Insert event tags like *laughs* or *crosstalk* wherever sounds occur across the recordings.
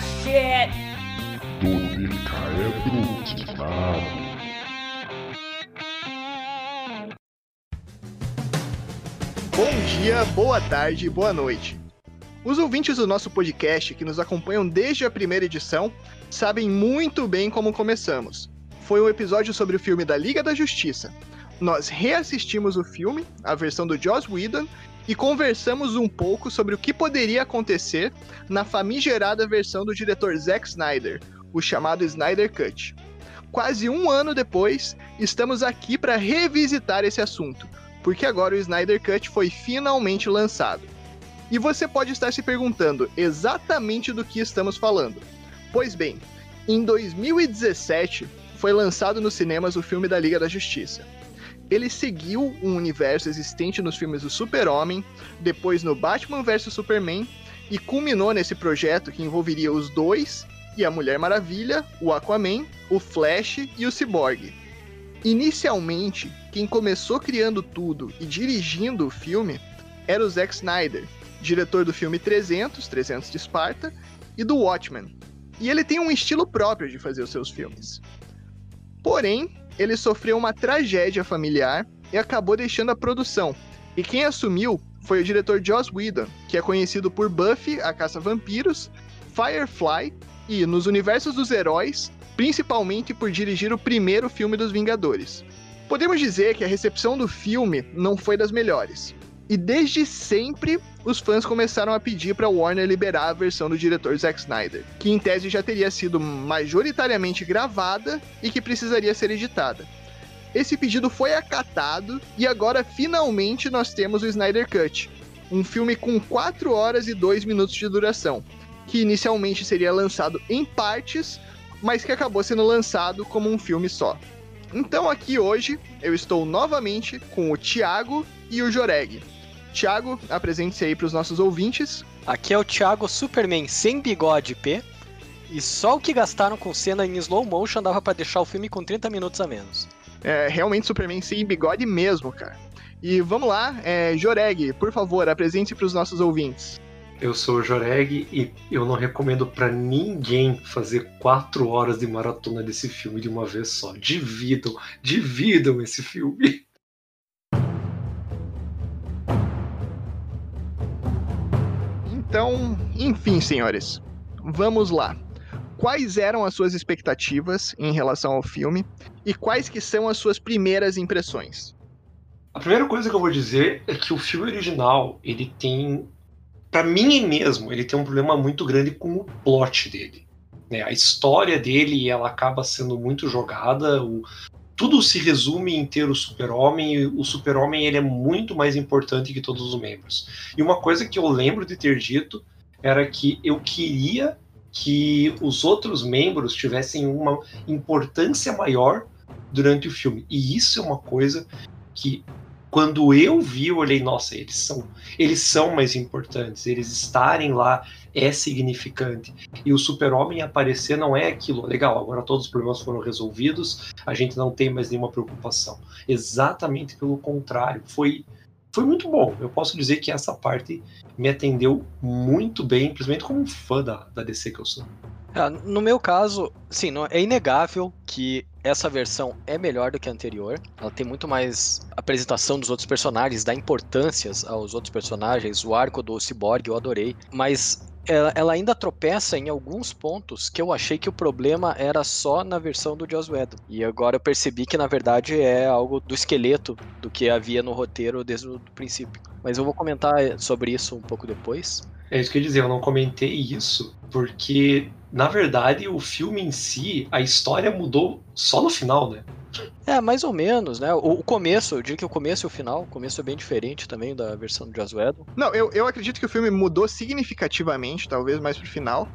shit! É brutizado. Bom dia, boa tarde, boa noite. Os ouvintes do nosso podcast que nos acompanham desde a primeira edição sabem muito bem como começamos. Foi um episódio sobre o filme da Liga da Justiça. Nós reassistimos o filme, a versão do Joss Whedon, e conversamos um pouco sobre o que poderia acontecer na famigerada versão do diretor Zack Snyder, o chamado Snyder Cut. Quase um ano depois, estamos aqui para revisitar esse assunto, porque agora o Snyder Cut foi finalmente lançado. E você pode estar se perguntando exatamente do que estamos falando. Pois bem, em 2017 foi lançado nos cinemas o filme da Liga da Justiça. Ele seguiu um universo existente nos filmes do Super-Homem, depois no Batman vs Superman e culminou nesse projeto que envolveria os dois e a Mulher Maravilha, o Aquaman, o Flash e o Cyborg. Inicialmente, quem começou criando tudo e dirigindo o filme era o Zack Snyder, diretor do filme 300, 300 de Esparta, e do Watchmen. E ele tem um estilo próprio de fazer os seus filmes. Porém, ele sofreu uma tragédia familiar e acabou deixando a produção. E quem assumiu foi o diretor Joss Whedon, que é conhecido por Buffy, a Caça-Vampiros, Firefly e, nos universos dos heróis, principalmente por dirigir o primeiro filme dos Vingadores. Podemos dizer que a recepção do filme não foi das melhores. E desde sempre, os fãs começaram a pedir para Warner liberar a versão do diretor Zack Snyder, que em tese já teria sido majoritariamente gravada e que precisaria ser editada. Esse pedido foi acatado e agora finalmente nós temos o Snyder Cut, um filme com 4 horas e 2 minutos de duração, que inicialmente seria lançado em partes, mas que acabou sendo lançado como um filme só. Então aqui hoje eu estou novamente com o Thiago e o Joreg. Thiago, apresente-se aí para os nossos ouvintes. Aqui é o Thiago Superman sem bigode P. E só o que gastaram com cena em slow motion dava para deixar o filme com 30 minutos a menos. É realmente Superman sem bigode mesmo, cara. E vamos lá, é, Joreg, por favor, apresente-se para os nossos ouvintes. Eu sou o Joreg e eu não recomendo para ninguém fazer quatro horas de maratona desse filme de uma vez só. Dividam, dividam esse filme. *laughs* Então, enfim, senhores, vamos lá. Quais eram as suas expectativas em relação ao filme e quais que são as suas primeiras impressões? A primeira coisa que eu vou dizer é que o filme original, ele tem para mim mesmo, ele tem um problema muito grande com o plot dele. Né? A história dele ela acaba sendo muito jogada, o, tudo se resume em ter o super-homem, e o super-homem ele é muito mais importante que todos os membros. E uma coisa que eu lembro de ter dito era que eu queria que os outros membros tivessem uma importância maior durante o filme. E isso é uma coisa que quando eu vi, eu olhei, nossa, eles são, eles são mais importantes, eles estarem lá é significante. E o super-homem aparecer não é aquilo, legal, agora todos os problemas foram resolvidos, a gente não tem mais nenhuma preocupação. Exatamente pelo contrário, foi foi muito bom. Eu posso dizer que essa parte me atendeu muito bem, principalmente como fã da, da DC que eu sou. É, no meu caso, sim, é inegável que essa versão é melhor do que a anterior. Ela tem muito mais apresentação dos outros personagens, dá importância aos outros personagens. O arco do Cyborg eu adorei, mas ela, ela, ainda tropeça em alguns pontos que eu achei que o problema era só na versão do Joss Whedon. E agora eu percebi que na verdade é algo do esqueleto do que havia no roteiro desde o princípio. Mas eu vou comentar sobre isso um pouco depois. É isso que eu ia dizer, eu não comentei isso, porque, na verdade, o filme em si, a história mudou só no final, né? É, mais ou menos, né? O, começo, eu diria que o começo e o final, o começo é bem diferente também da versão do Joss Whedon. Não, eu, eu acredito que o filme mudou significativamente, talvez mais pro final,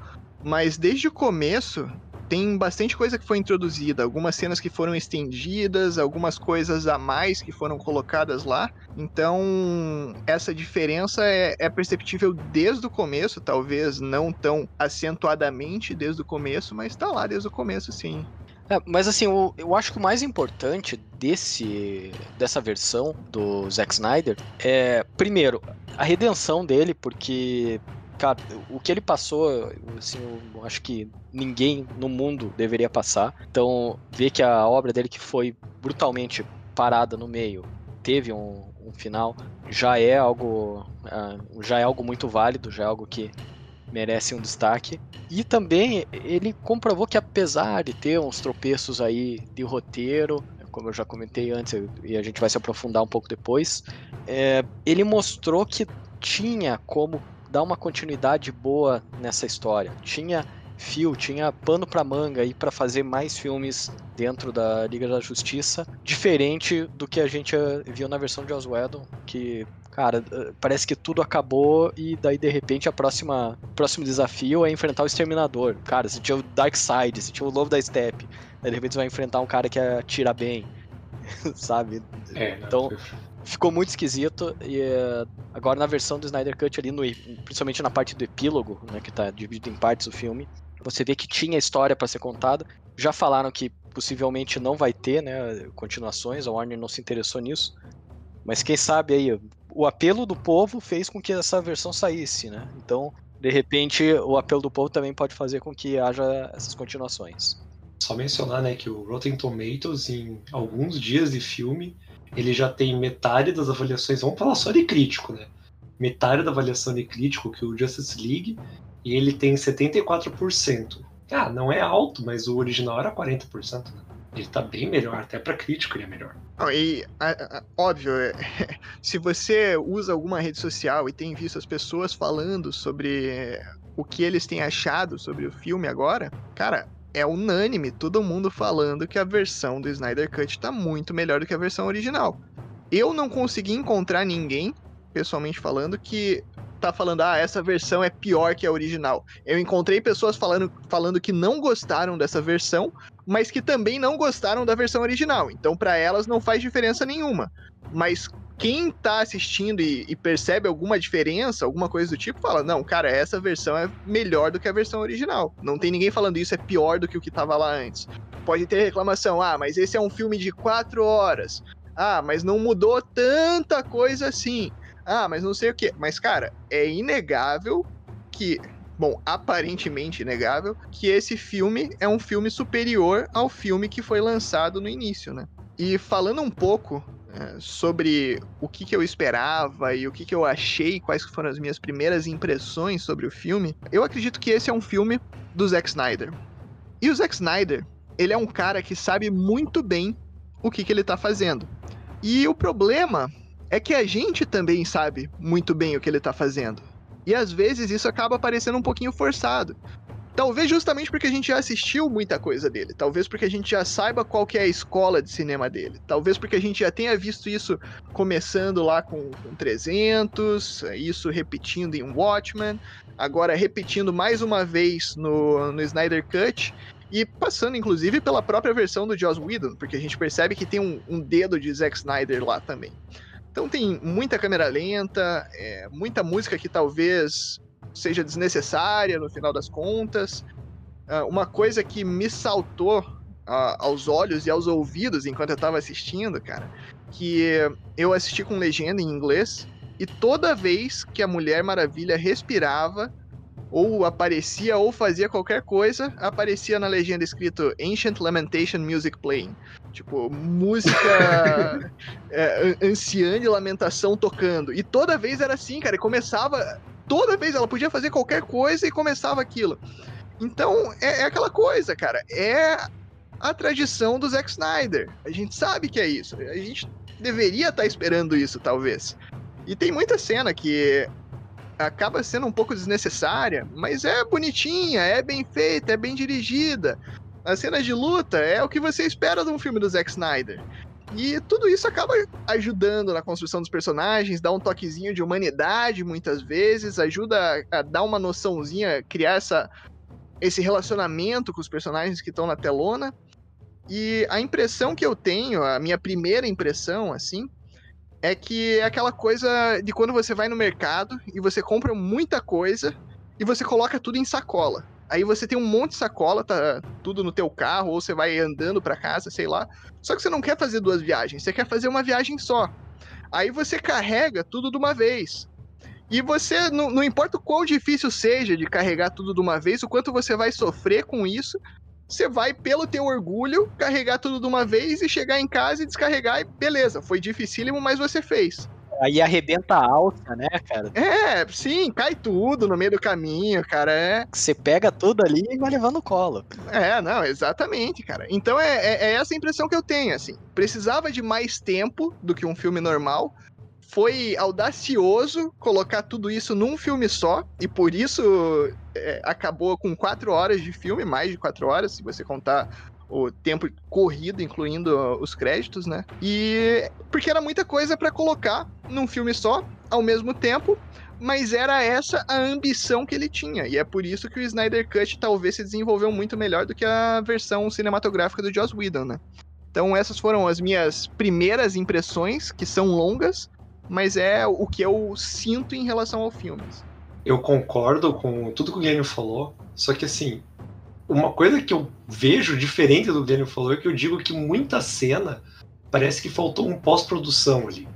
mas desde o começo, tem bastante coisa que foi introduzida, algumas cenas que foram estendidas, algumas coisas a mais que foram colocadas lá. Então, essa diferença é, é, perceptível desde o começo, talvez não tão acentuadamente desde o começo, mas tá lá desde o começo, sim. É, mas assim, eu, eu acho que o mais importante desse dessa versão do Zack Snyder é, primeiro, a redenção dele, porque cara, o que ele passou, assim, eu acho que ninguém no mundo deveria passar. Então, ver que a obra dele que foi brutalmente parada no meio teve um, um final já é algo uh, já é algo muito válido, já é algo que merece um destaque. E também ele comprovou que apesar de ter uns tropeços aí de roteiro, como eu já comentei antes e a gente vai se aprofundar um pouco depois, é, ele mostrou que tinha como dar uma continuidade boa nessa história. Tinha fio, tinha pano para manga aí para fazer mais filmes dentro da Liga da Justiça, diferente do que a gente eh, viu na versão de Oswaldon, que cara, eh, parece que tudo acabou e daí de repente a próxima próximo desafio é enfrentar o Exterminador. Cara, você tinha o Darkseid, você tinha o Lobo da Steppe, daí de repente você vai enfrentar um cara que atira bem, *laughs* sabe? É, então ficou muito esquisito e uh, agora na versão do Snyder Cut ali no, principalmente na parte do epílogo, né, que tá dividido em partes o filme, você vê que tinha história para ser contada. Já falaram que possivelmente não vai ter, né, continuações, a Warner não se interessou nisso. Mas quem sabe aí, o apelo do povo fez com que essa versão saísse, né? Então, de repente, o apelo do povo também pode fazer com que haja essas continuações. Só mencionar, né, que o Rotten Tomatoes, em alguns dias de filme, ele já tem metade das avaliações, vamos falar só de crítico, né? Metade da avaliação de crítico que o Justice League, e ele tem 74%. Ah, não é alto, mas o original era 40%, né? Ele tá bem melhor, até para crítico ele é melhor. e, a, a, óbvio, *laughs* se você usa alguma rede social e tem visto as pessoas falando sobre o que eles têm achado sobre o filme agora, cara, é unânime todo mundo falando que a versão do Snyder Cut tá muito melhor do que a versão original. Eu não consegui encontrar ninguém, pessoalmente falando, que tá falando, ah, essa versão é pior que a original. Eu encontrei pessoas falando, falando que não gostaram dessa versão, mas que também não gostaram da versão original. Então, para elas, não faz diferença nenhuma. Mas quem tá assistindo e, e, percebe alguma diferença, alguma coisa do tipo, fala: não, cara, essa versão é melhor do que a versão original. Não tem ninguém falando isso é pior do que o que tava lá antes. Pode ter reclamação: ah, mas esse é um filme de quatro horas. Ah, mas não mudou tanta coisa assim. Ah, mas não sei o que. Mas, cara, é inegável que. Bom, aparentemente inegável que esse filme é um filme superior ao filme que foi lançado no início, né? E falando um pouco sobre o que, que eu esperava e o que, que eu achei, quais foram as minhas primeiras impressões sobre o filme, eu acredito que esse é um filme do Zack Snyder. E o Zack Snyder, ele é um cara que sabe muito bem o que, que ele tá fazendo. E o problema é que a gente também sabe muito bem o que ele tá fazendo. E às vezes isso acaba parecendo um pouquinho forçado. Talvez justamente porque a gente já assistiu muita coisa dele. Talvez porque a gente já saiba qual que é a escola de cinema dele. Talvez porque a gente já tenha visto isso começando lá com, com 300, isso repetindo em Watchmen, agora repetindo mais uma vez no, no Snyder Cut e passando inclusive pela própria versão do Joss Whedon, porque a gente percebe que tem um, um dedo de Zack Snyder lá também. Então tem muita câmera lenta, é, muita música que talvez seja desnecessária no final das contas. Uh, uma coisa que me saltou uh, aos olhos e aos ouvidos enquanto eu tava assistindo, cara, que eu assisti com legenda em inglês e toda vez que a Mulher Maravilha respirava, ou aparecia ou fazia qualquer coisa, aparecia na legenda escrito Ancient Lamentation Music Playing. Tipo, música *laughs* é, anciã de lamentação tocando. E toda vez era assim, cara. E começava toda vez ela podia fazer qualquer coisa e começava aquilo. Então, é, é aquela coisa, cara. É a tradição do Zack Snyder. A gente sabe que é isso. A gente deveria estar tá esperando isso, talvez. E tem muita cena que acaba sendo um pouco desnecessária, mas é bonitinha, é bem feita, é bem dirigida. As cenas de luta é o que você espera de um filme do Zack Snyder. E tudo isso acaba ajudando na construção dos personagens, dá um toquezinho de humanidade muitas vezes, ajuda a, dar uma noçãozinha, criar essa, esse relacionamento com os personagens que estão na telona. E a impressão que eu tenho, a minha primeira impressão, assim, é que é aquela coisa de quando você vai no mercado e você compra muita coisa e você coloca tudo em sacola. Aí você tem um monte de sacola, tá tudo no teu carro, ou você vai andando para casa, sei lá. Só que você não quer fazer duas viagens, você quer fazer uma viagem só. Aí você carrega tudo de uma vez. E você, não, não importa o quão difícil seja de carregar tudo de uma vez, o quanto você vai sofrer com isso, você vai, pelo teu orgulho, carregar tudo de uma vez e chegar em casa e descarregar e beleza, foi dificílimo, mas você fez. Aí arrebenta a alça, né, cara? É, sim, cai tudo no meio do caminho, cara. É, Você pega tudo ali e vai levando no colo. é não, exatamente, cara. Então é, é, é essa a impressão que eu tenho, assim. Precisava de mais tempo do que um filme normal. Foi audacioso colocar tudo isso num filme só, e por isso é, acabou com quatro horas de filme, mais de quatro horas, se você contar o tempo corrido, incluindo os créditos, né? E porque era muita coisa pra colocar num filme só, ao mesmo tempo, mas era essa a ambição que ele tinha, e é por isso que o Snyder Cut talvez se desenvolveu muito melhor do que a versão cinematográfica do Joss Whedon, né? Então essas foram as minhas primeiras impressões, que são longas, mas é o que eu sinto em relação ao filme. Eu concordo com tudo que o Guilherme falou, só que assim, uma coisa que eu vejo diferente do que o Guilherme falou é que eu digo que muita cena parece que faltou um pós-produção ali.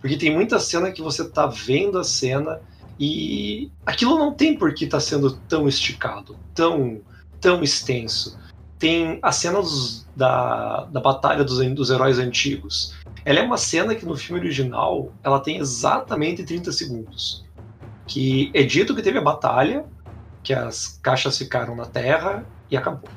Porque tem muita cena que você tá vendo a cena e aquilo não tem por que tá sendo tão esticado, tão, tão extenso. Tem a cena dos- da, da batalha dos, dos heróis antigos. Ela é uma cena que no filme original ela tem exatamente 30 segundos. Que é dito que teve a batalha, que as caixas ficaram na terra e acabou.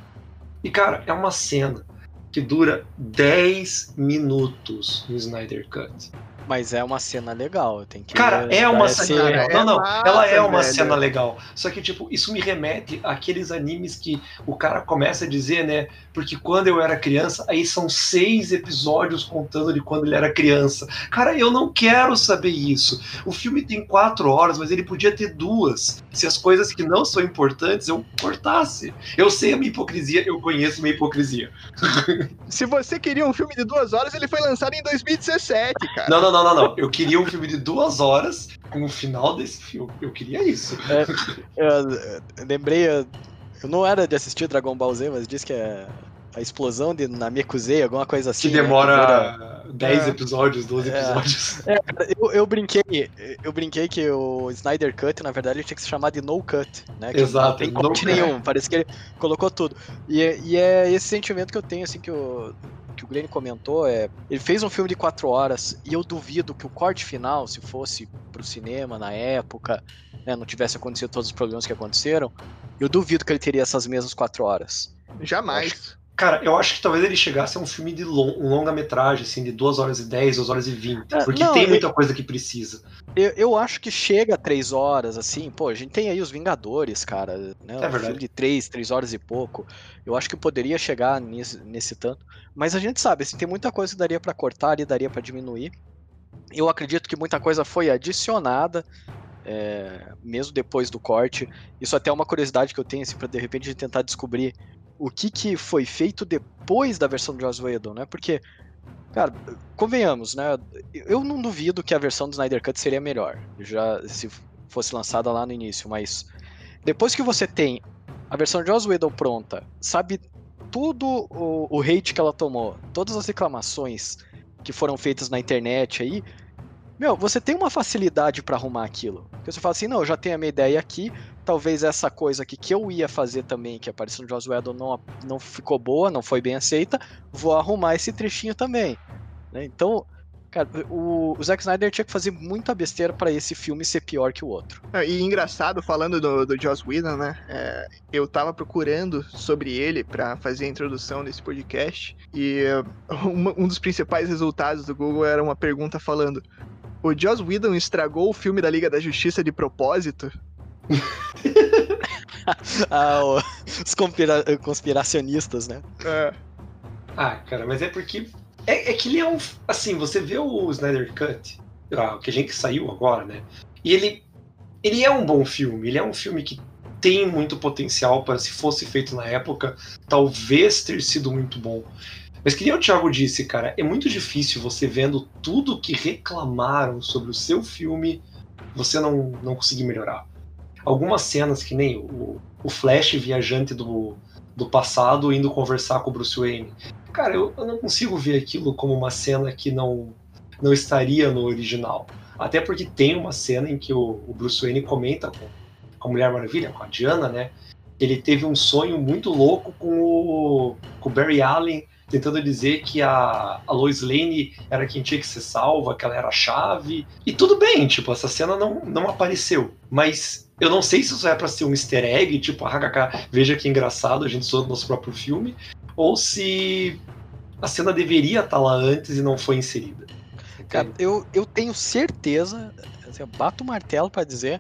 E cara, é uma cena que dura 10 minutos no Snyder Cut. Mas é uma cena legal, tem que. Cara, é uma cena legal. é Não, não, massa, ela é uma velho. cena legal. Só que, tipo, isso me remete àqueles animes que o cara começa a dizer, né? Porque quando eu era criança, aí são seis episódios contando de quando ele era criança. Cara, eu não quero saber isso. O filme tem quatro horas, mas ele podia ter duas. Se as coisas que não são importantes eu cortasse. Eu sei a minha hipocrisia, eu conheço minha hipocrisia. *laughs* Se você queria um filme de duas horas, ele foi lançado em 2017, cara. Não, não, não, não, não. Eu queria um filme de duas horas com o final desse filme. Eu queria isso. Eu, eu lembrei, eu, eu não era de assistir Dragon Ball Z, mas diz que é a explosão de Namekusei, alguma coisa assim. Que né, demora 10 É. episódios, 12 É. episódios. dura- Eu, eu brinquei, eu brinquei que o Snyder Cut, na verdade, tinha que se chamar de No Cut, né? Que Exato, Não tem corte nenhum, parece que ele colocou tudo. E, é- e é esse sentimento que eu tenho, assim, que o, que o Glenn comentou, é... Ele fez um filme de quatro horas, e eu duvido que o corte final, se fosse pro cinema na época, né, não tivesse acontecido todos os problemas que aconteceram, eu duvido que ele teria essas mesmas quatro horas. Jamais. Cara, eu acho que talvez ele chegasse a um filme de long, um longa-metragem, assim, de 2 horas e 10, 2 horas e 20. É, Porque não, tem ele- muita coisa que precisa. Eu, eu acho que chega a três horas, assim, pô, a gente tem aí os Vingadores, cara, né? um verdade. filme de três, três horas e pouco. Eu acho que poderia chegar nesse, nesse tanto. Mas a gente sabe, assim, tem muita coisa que daria pra cortar e daria pra diminuir. Eu acredito que muita coisa foi adicionada, é, mesmo depois do corte. Isso até é uma curiosidade que eu tenho, assim, pra de repente tentar descobrir o que, que foi feito depois da versão do Joss Whedon, né? Porque, cara, convenhamos, né? Eu não duvido que a versão do Snyder Cut seria melhor, já se fosse lançada lá no início, mas depois que você tem a versão de Joss Whedon pronta, sabe tudo o, o hate que ela tomou, todas as reclamações que foram feitas na internet aí, meu, você tem uma facilidade pra arrumar aquilo. Porque você fala assim, não, eu já tenho a minha ideia aqui, talvez essa coisa aqui que eu ia fazer também, que apareceu no Joss Whedon, não, não ficou boa, não foi bem aceita, vou arrumar esse trechinho também. né? Então, cara, o, o Zack Snyder tinha que fazer muita besteira pra esse filme ser pior que o outro. Ah, E engraçado, falando do, do Joss Whedon, né? é, eu tava procurando sobre ele pra fazer a introdução desse podcast e uma- um dos principais resultados do Google era uma pergunta falando: O Joss Whedon estragou o filme da Liga da Justiça de propósito? Ah, o- os conspira- conspiracionistas, né? É, Ah, cara, mas é porque. É, é que ele é um. Assim, você vê o Snyder Cut, ah, que a gente saiu agora, né? E ele. Ele é um bom filme. Ele é um filme que tem muito potencial para, se fosse feito na época, talvez ter sido muito bom. Mas que nem o Thiago disse, cara, é muito difícil você vendo tudo que reclamaram sobre o seu filme, você não, não conseguir melhorar. Algumas cenas, que nem o, o Flash viajante do, do passado indo conversar com o Bruce Wayne. Cara, eu, eu não consigo ver aquilo como uma cena que não, não estaria no original. Até porque tem uma cena em que o, o Bruce Wayne comenta com, com a Mulher Maravilha, com a Diana, né? Ele teve um sonho muito louco com o, com o Barry Allen tentando dizer que a, a Lois Lane era quem tinha que ser salva, que ela era a chave. E tudo bem, tipo, essa cena não, não apareceu. Mas eu não sei se isso é para ser um easter egg, tipo, HKK, veja que engraçado, a gente usou no nosso próprio filme, ou se a cena deveria estar tá lá antes e não foi inserida. Cara, eu, eu tenho certeza, assim, eu bato o martelo para dizer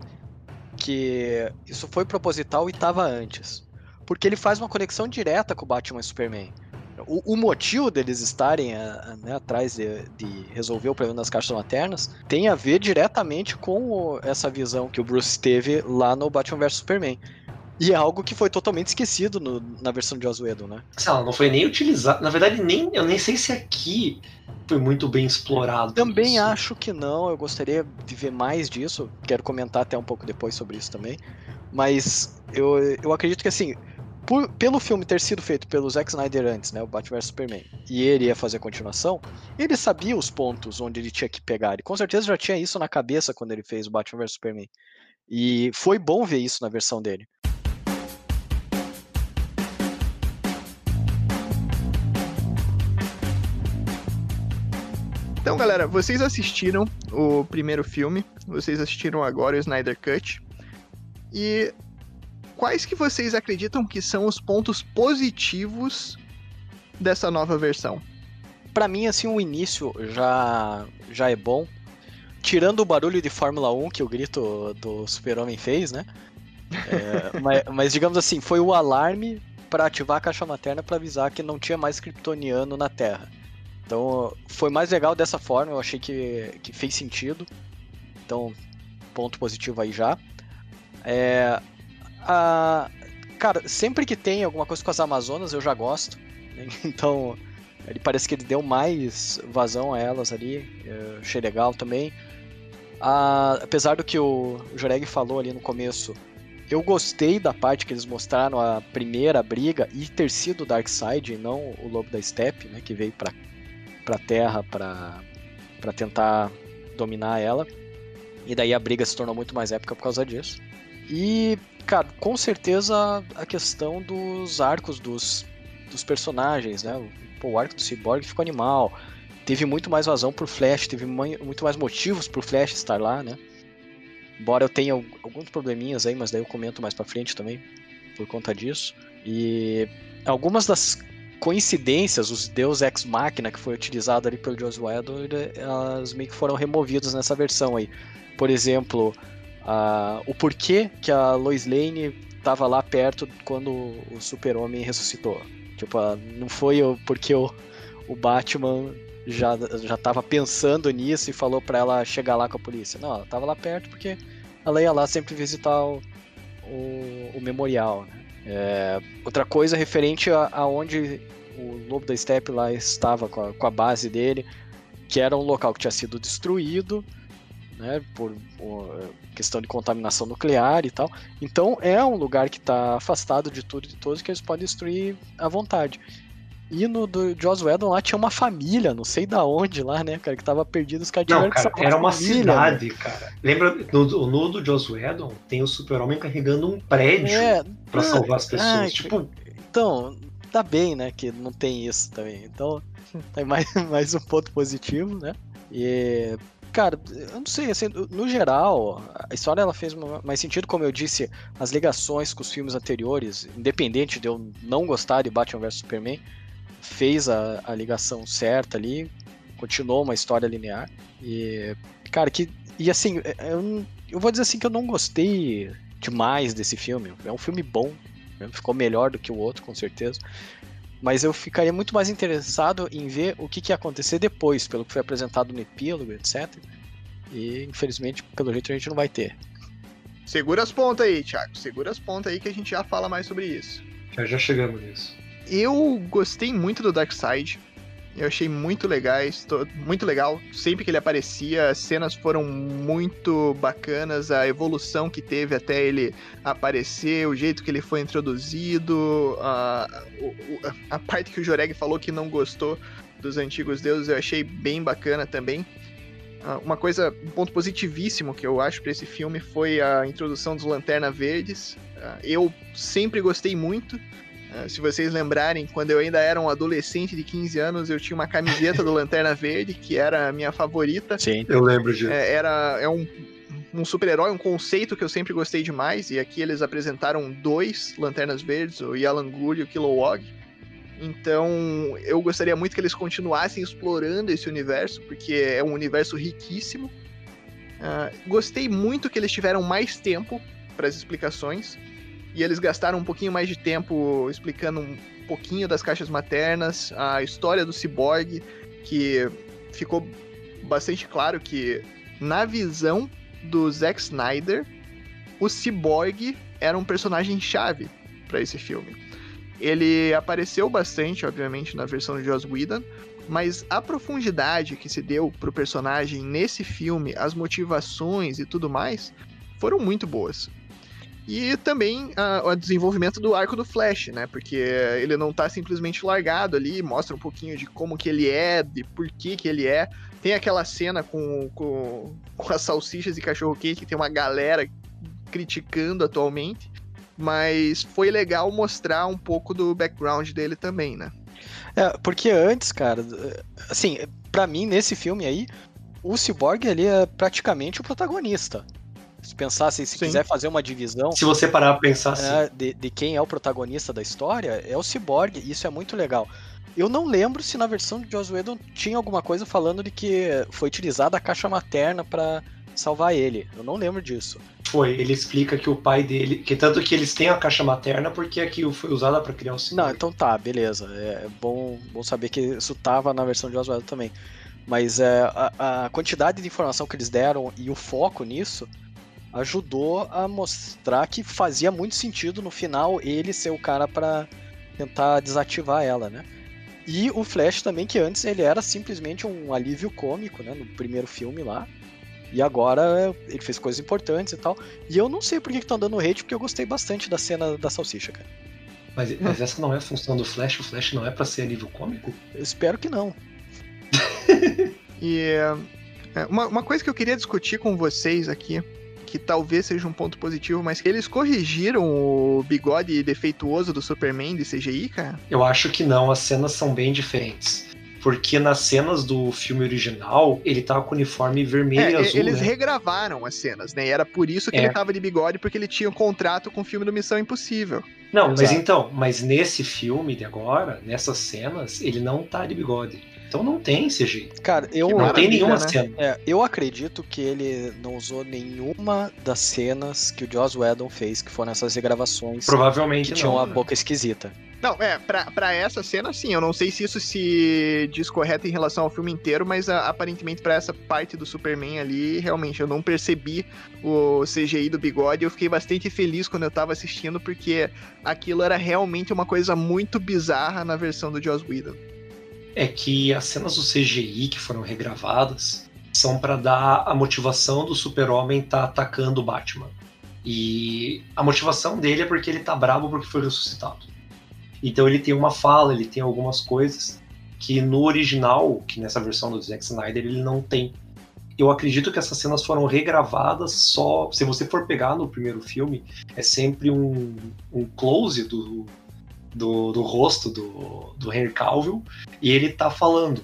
que isso foi proposital e estava antes. Porque ele faz uma conexão direta com o Batman e Superman. O, o motivo deles estarem a, eh, a, né, atrás de, de, resolver o problema das caixas maternas tem a ver diretamente com o, essa visão que o Bruce teve lá no Batman vs Superman. E é algo que foi totalmente esquecido no, na versão de Oswego, né? Ela não foi nem utilizado. Na verdade, nem, eu nem sei se aqui foi muito bem explorado. Também isso. acho que não. Eu gostaria de ver mais disso. Quero comentar até um pouco depois sobre isso também. Mas eu, eu acredito que assim, por, pelo filme ter sido feito pelo Zack Snyder antes, né, o Batman vs Superman, e ele ia fazer a continuação, ele sabia os pontos onde ele tinha que pegar. Ele com certeza já tinha isso na cabeça quando ele fez o Batman vs Superman. E foi bom ver isso na versão dele. Então, galera, vocês assistiram o primeiro filme, vocês assistiram agora o Snyder Cut. E quais que vocês acreditam que são os pontos positivos dessa nova versão? Para mim, assim, o início já, já é bom. Tirando o barulho de Fórmula 1 que o grito do Super-Homem fez, né? É, *laughs* mas, mas, digamos assim, foi o alarme para ativar a caixa materna para avisar que não tinha mais kryptoniano na Terra. Então, foi mais legal dessa forma, eu achei que, que fez sentido. Então, ponto positivo aí já. É, a, cara, sempre que tem alguma coisa com as Amazonas, eu já gosto. *laughs* Então, ele parece que ele deu mais vazão a elas ali. Eu achei legal também. A, apesar do que o Joreg falou ali no começo, eu gostei da parte que eles mostraram a primeira briga e ter sido o Darkseid e não o Lobo da Steppe, né, que veio pra, pra Terra pra, pra tentar dominar ela. E daí a briga se tornou muito mais épica por causa disso. E Cara, com certeza a questão dos arcos dos, dos personagens, né? Pô, o arco do Cyborg ficou animal. Teve muito mais vazão pro Flash, teve muito mais motivos pro Flash estar lá, né? Embora eu tenha alguns probleminhas aí, mas daí eu comento mais pra frente também, por conta disso. E algumas das coincidências, os Deus Ex Machina que foi utilizado ali pelo Joss Whedon, elas meio que foram removidas nessa versão aí. Por exemplo, uh, o porquê que a Lois Lane estava lá perto quando o Super-Homem ressuscitou. Tipo, uh, não foi porque o, o Batman já, já tava pensando nisso e falou para ela chegar lá com a polícia. Não, ela tava lá perto porque ela ia lá sempre visitar o, o, o memorial. Né? É, outra coisa referente a, a, onde o Lobo da Steppe lá estava com a, com a base dele, que era um local que tinha sido destruído né, por, por, questão de contaminação nuclear e tal. Então é um lugar que está afastado de tudo e de todos que eles podem destruir à vontade. E no do Joss Whedon lá tinha uma família, não sei da onde lá, né, cara, que tava perdido, os caras Não, cara, era uma família, cidade, né? cara. Lembra, no, no do Joss Whedon tem o super-homem carregando um prédio é, para salvar as pessoas, ai, tipo... Então, tá bem, né, que não tem isso também. Então, *laughs* tem mais, mais um ponto positivo, né. E Cara, eu não sei, assim, no geral, a história ela fez mais sentido, como eu disse, as ligações com os filmes anteriores, independente de eu não gostar de Batman vs Superman, fez a, a ligação certa ali, continuou uma história linear. E, cara, que. E assim, eu, eu vou dizer assim que eu não gostei demais desse filme. É um filme bom, ficou melhor do que o outro, com certeza. Mas eu ficaria muito mais interessado em ver o que, que ia acontecer depois, pelo que foi apresentado no epílogo, etc. E infelizmente, pelo jeito, a gente não vai ter. Segura as pontas aí, Thiago. Segura as pontas aí que a gente já fala mais sobre isso. Já, já chegamos nisso. Eu gostei muito do Darkseid. Eu achei muito legais, muito legal. Sempre que ele aparecia, as cenas foram muito bacanas, a evolução que teve até ele aparecer, o jeito que ele foi introduzido, a, a parte que o Joreg falou que não gostou dos antigos deuses, eu achei bem bacana também. Ah, Uma coisa, um ponto positivíssimo que eu acho pra esse filme foi a introdução dos Lanterna Verdes. Ah, Eu sempre gostei muito. Ah, Se vocês lembrarem, quando eu ainda era um adolescente de 15 anos, eu tinha uma camiseta do Lanterna Verde, que era a minha favorita. Sim. Eu lembro disso. É, era é um, um super-herói, um conceito que eu sempre gostei demais, e aqui eles apresentaram dois Lanternas Verdes, o Yalan Ghul e o Kilowog. Então, eu gostaria muito que eles continuassem explorando esse universo, porque é um universo riquíssimo. Ah, gostei muito que eles tiveram mais tempo para as explicações, e eles gastaram um pouquinho mais de tempo explicando um pouquinho das caixas maternas, a história do Cyborg, que ficou bastante claro que, na visão do Zack Snyder, o Cyborg era um personagem chave para esse filme. Ele apareceu bastante, obviamente, na versão de Joss Whedon, mas a profundidade que se deu pro personagem nesse filme, as motivações e tudo mais, foram muito boas. E também o desenvolvimento do arco do Flash, né? Porque ele não tá simplesmente largado ali, mostra um pouquinho de como que ele é, de por que que ele é. Tem aquela cena com, com, com as salsichas e cachorro-quente, que tem uma galera criticando atualmente. Mas foi legal mostrar um pouco do background dele também, né? É, porque antes, cara, assim, pra mim, nesse filme aí, o Cyborg ali é praticamente o protagonista. Se pensasse, se Sim. quiser fazer uma divisão Se você parar pra pensar assim, é, de, de quem é o protagonista da história, é o Cyborg, e isso é muito legal. Eu não lembro se na versão de Joss Whedon tinha alguma coisa falando de que foi utilizada a caixa materna pra salvar ele. Eu não lembro disso. foi, ele explica que o pai dele, que tanto que eles têm a caixa materna porque aquilo foi usada pra criar o Não, Cyborg. então tá, beleza. É bom, bom saber que isso tava na versão de Joss Whedon também. Mas é, a, a quantidade de informação que eles deram e o foco nisso ajudou a mostrar que fazia muito sentido no final ele ser o cara pra tentar desativar ela, né? E o Flash também, que antes ele era simplesmente um alívio cômico, né? No primeiro filme lá. E agora ele fez coisas importantes e tal. E eu não sei por que estão dando hate, porque eu gostei bastante da cena da salsicha, cara. Mas, mas essa não é a função do Flash, o Flash não é pra ser alívio cômico? Eu espero que não. *laughs* E é, uma, uma coisa que eu queria discutir com vocês aqui, que talvez seja um ponto positivo, mas que eles corrigiram o bigode defeituoso do Superman de CGI, cara. Eu acho que não, as cenas são bem diferentes. Porque nas cenas do filme original, ele tava com uniforme vermelho É, e e- azul, eles né? regravaram as cenas, né? E era por isso que É. ele tava de bigode, porque ele tinha um contrato com o filme do Missão Impossível. Não, mas Exato. então, mas nesse filme de agora, nessas cenas, ele não tá de bigode. Então não tem CGI. Cara, eu, Não tem nenhuma né? cena. é, eu acredito que ele não usou nenhuma das cenas que o Joss Whedon fez, que foram essas regravações Provavelmente que não. tinham a né? boca esquisita. Não, é, pra, pra essa cena, sim. Eu não sei se isso se diz correto em relação ao filme inteiro, mas a- aparentemente pra essa parte do Superman ali, realmente, eu não percebi o CGI do bigode. Eu fiquei bastante feliz quando eu tava assistindo, porque aquilo era realmente uma coisa muito bizarra na versão do Joss Whedon. É que as cenas do CGI que foram regravadas são pra dar a motivação do super-homem tá atacando o Batman. E a motivação dele é porque ele tá bravo porque foi ressuscitado. Então ele tem uma fala, ele tem algumas coisas que no original, que nessa versão do Zack Snyder, ele não tem. Eu acredito que essas cenas foram regravadas só. Se você for pegar no primeiro filme, é sempre um, um close do, do, do rosto do, do Henry Cavill e ele tá falando.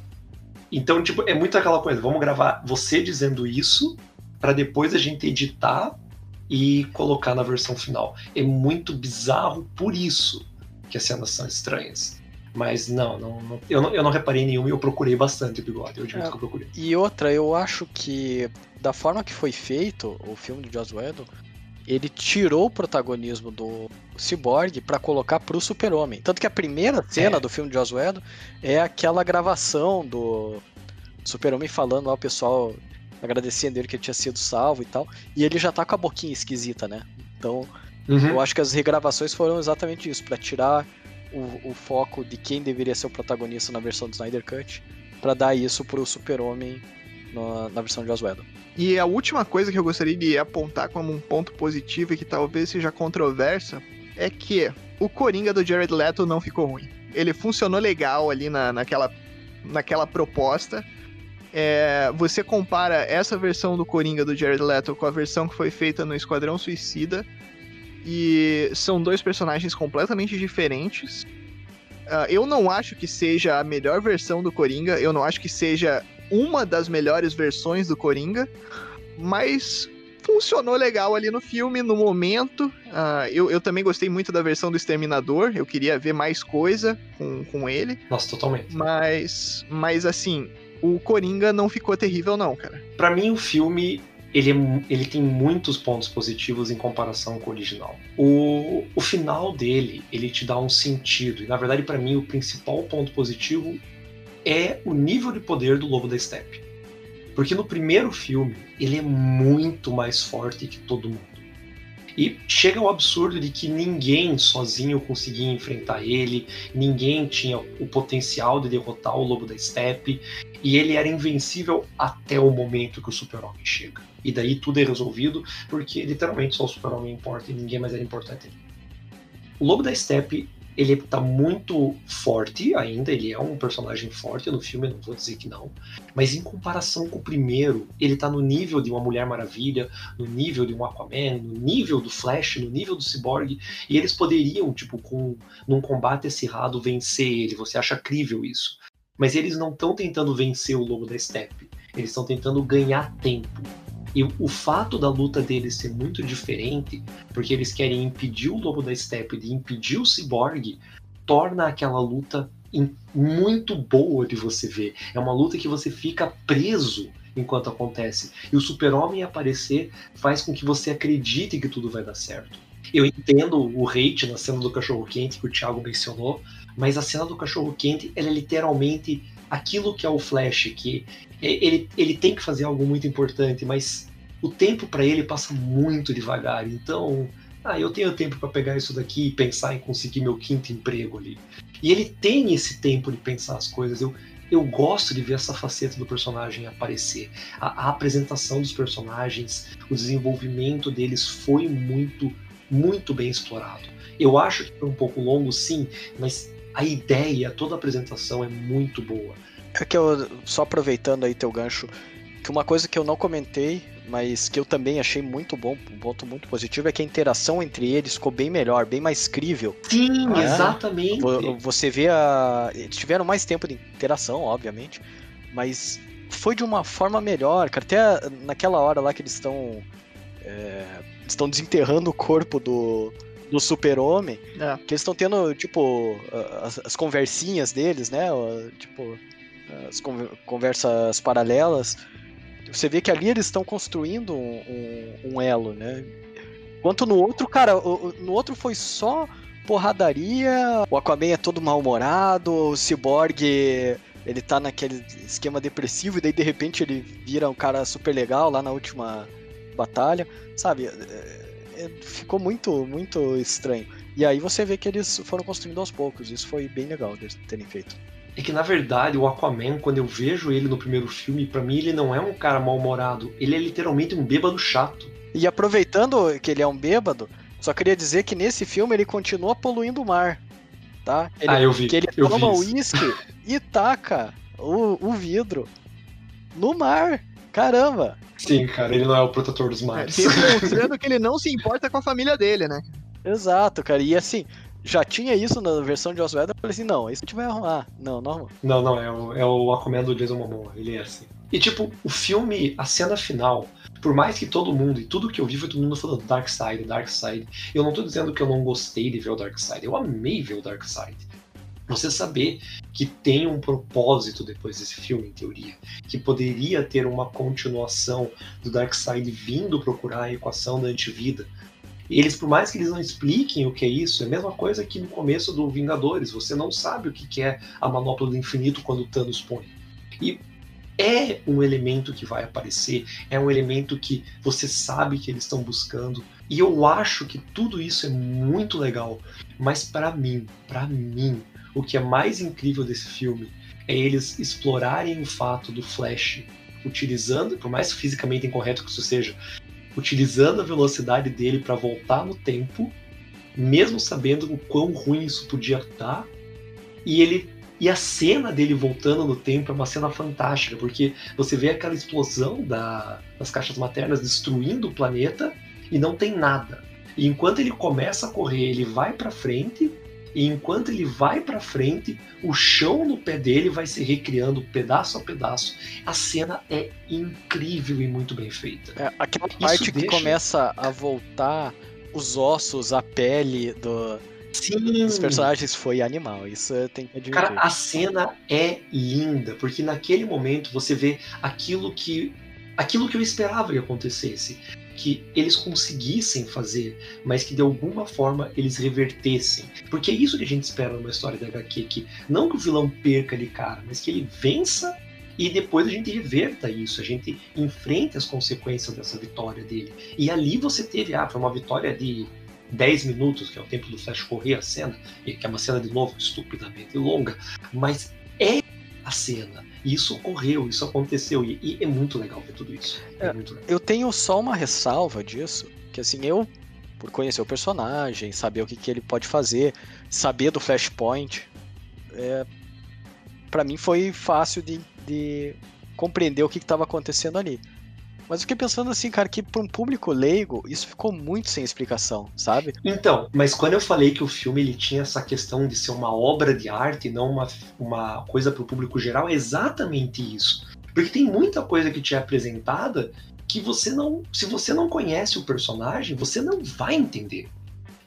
Então, tipo, é muito aquela coisa, vamos gravar você dizendo isso para depois a gente editar e colocar na versão final. É muito bizarro por isso que as cenas são estranhas. Mas não, não, não- eu, não eu não reparei nenhum e eu procurei bastante o bigode. Eu admito É. que eu procurei. E outra, eu acho que da forma que foi feito o filme do Joss Whedon, ele tirou o protagonismo do Cyborg pra colocar pro Super-Homem. Tanto que a primeira cena É. do filme de Joss Whedon é aquela gravação do Super-Homem falando ao pessoal agradecendo ele que ele tinha sido salvo e tal, e ele já tá com a boquinha esquisita, né? Então, Uhum. eu acho que as regravações foram exatamente isso, pra tirar o, o foco de quem deveria ser o protagonista na versão do Snyder Cut, pra dar isso pro Super-Homem na, na versão de Joss Whedon. E a última coisa que eu gostaria de apontar como um ponto positivo e que talvez seja controversa é que o Coringa do Jared Leto não ficou ruim. Ele funcionou legal ali na, naquela, naquela proposta. É, você compara essa versão do Coringa do Jared Leto com a versão que foi feita no Esquadrão Suicida e são dois personagens completamente diferentes. Uh, eu não acho que seja a melhor versão do Coringa, eu não acho que seja uma das melhores versões do Coringa, mas funcionou legal ali no filme, no momento. Uh, eu, eu também gostei muito da versão do Exterminador, eu queria ver mais coisa com, com ele. Nossa, totalmente. Mas, mas assim, o Coringa não ficou terrível, não, cara. Para mim, o filme ele, é ele tem muitos pontos positivos em comparação com o original. O, o final dele, ele te dá um sentido. E na verdade, para mim, o principal ponto positivo é o nível de poder do Lobo da Steppe. Porque no primeiro filme, ele é muito mais forte que todo mundo. E chega ao absurdo de que ninguém sozinho conseguia enfrentar ele, ninguém tinha o potencial de derrotar o Lobo da Steppe, e ele era invencível até o momento que o Super-Homem chega. E daí tudo é resolvido, porque literalmente só o Super-Homem importa e ninguém mais era importante. O Lobo da Steppe ele tá muito forte ainda, ele é um personagem forte no filme, não vou dizer que não, mas em comparação com o primeiro, ele tá no nível de uma Mulher Maravilha, no nível de um Aquaman, no nível do Flash, no nível do Cyborg, e eles poderiam, tipo, com num combate acirrado vencer ele, você acha crível isso. Mas eles não estão tentando vencer o Lobo da Steppe, eles estão tentando ganhar tempo. E o fato da luta deles ser muito diferente, porque eles querem impedir o Lobo da Steppe de impedir o Cyborg, torna aquela luta muito boa de você ver. É uma luta que você fica preso enquanto acontece. E o Super-Homem aparecer faz com que você acredite que tudo vai dar certo. Eu entendo o hate na cena do cachorro-quente que o Thiago mencionou, mas a cena do cachorro-quente é literalmente aquilo que é o Flash, que ele, ele tem que fazer algo muito importante, mas o tempo para ele passa muito devagar. Então, ah, eu tenho tempo para pegar isso daqui e pensar em conseguir meu quinto emprego ali. E ele tem esse tempo de pensar as coisas. Eu, eu gosto de ver essa faceta do personagem aparecer. A, a apresentação dos personagens, o desenvolvimento deles foi muito, muito bem explorado. Eu acho que foi um pouco longo, sim, mas a ideia, toda a apresentação é muito boa. É que eu, só aproveitando aí teu gancho, que uma coisa que eu não comentei, mas que eu também achei muito bom, um ponto muito positivo, é que a interação entre eles ficou bem melhor, bem mais crível. Sim, né? exatamente. Você vê a. Eles tiveram mais tempo de interação, obviamente, mas foi de uma forma melhor, cara. Até naquela hora lá que eles estão. É, estão desenterrando o corpo do, do super-homem, é. que eles estão tendo, tipo, as, as, conversinhas deles, né? Tipo, as conversas paralelas. Você vê que ali eles estão construindo um, um, elo, né? Enquanto no outro, cara, no outro foi só porradaria, o Aquaman é todo mal-humorado, o Cyborg ele tá naquele esquema depressivo e daí de repente ele vira um cara super legal lá na última batalha, sabe? é, ficou muito, muito estranho. E aí você vê que eles foram construindo aos poucos. Isso foi bem legal de terem feito. É que na verdade o Aquaman, quando eu vejo ele no primeiro filme, para mim ele não é um cara mal-humorado. Ele é literalmente um bêbado chato. E aproveitando que ele é um bêbado, só queria dizer que nesse filme ele continua poluindo o mar. Tá? Ele, ah, eu vi. Que ele eu toma uísque e taca o, o vidro no mar. Caramba! Sim, cara, ele não é o protetor dos mares. Demonstrando *laughs* que ele não se importa com a família dele, né? Exato, cara. E assim, já tinha isso na versão de Oswald, eu falei assim, não, isso a gente vai arrumar. Não, não. Não, não, é o, é o Aquaman do Jason Momoa, ele é assim. E tipo, o filme, a cena final, por mais que todo mundo, e tudo que eu vi foi todo mundo falando Dark Side, Dark Side, eu não tô dizendo que eu não gostei de ver o Dark Side, eu amei ver o Dark Side. Você saber que tem um propósito depois desse filme, em teoria, que poderia ter uma continuação do Darkseid vindo procurar a equação da antivida. Eles, por mais que eles não expliquem o que é isso, é a mesma coisa que no começo do Vingadores, você não sabe o que é a manopla do infinito quando Thanos põe. E é um elemento que vai aparecer, é um elemento que você sabe que eles estão buscando. E eu acho que tudo isso é muito legal. Mas para mim, para mim, o que é mais incrível desse filme é eles explorarem o fato do Flash utilizando, por mais fisicamente incorreto que isso seja, utilizando a velocidade dele para voltar no tempo, mesmo sabendo o quão ruim isso podia estar, e ele E a cena dele voltando no tempo é uma cena fantástica, porque você vê aquela explosão da, das caixas maternas destruindo o planeta e não tem nada. E enquanto ele começa a correr, ele vai para frente, e enquanto ele vai para frente, o chão no pé dele vai se recriando pedaço a pedaço. A cena é incrível e muito bem feita. É, aquela parte que deixa- começa a voltar os ossos, a pele do, Sim. dos personagens foi animal. Isso tenho que admitir. Cara, a cena é linda, porque naquele momento você vê aquilo que aquilo que eu esperava que acontecesse, que eles conseguissem fazer, mas que de alguma forma eles revertessem. Porque é isso que a gente espera numa história da HQ, que não que o vilão perca ali, cara, mas que ele vença e depois a gente reverta isso, a gente enfrenta as consequências dessa vitória dele. E ali você teve, ah, foi uma vitória de 10 minutos, que é o tempo do Flash correr a cena, e que é uma cena de novo estupidamente longa, mas é a cena. E isso ocorreu, isso aconteceu, e, e é muito legal ver tudo isso. É, É. Eu tenho só uma ressalva disso, que assim, eu, por conhecer o personagem, saber o que, que ele pode fazer, saber do Flashpoint, é, para mim foi fácil de, de compreender o que estava acontecendo ali. Mas eu fiquei pensando assim, cara, que para um público leigo, isso ficou muito sem explicação, sabe? Então, mas quando eu falei que o filme ele tinha essa questão de ser uma obra de arte e não uma, uma coisa para o público geral, é exatamente isso. Porque tem muita coisa que te é apresentada que você não. Se você não conhece o personagem, você não vai entender.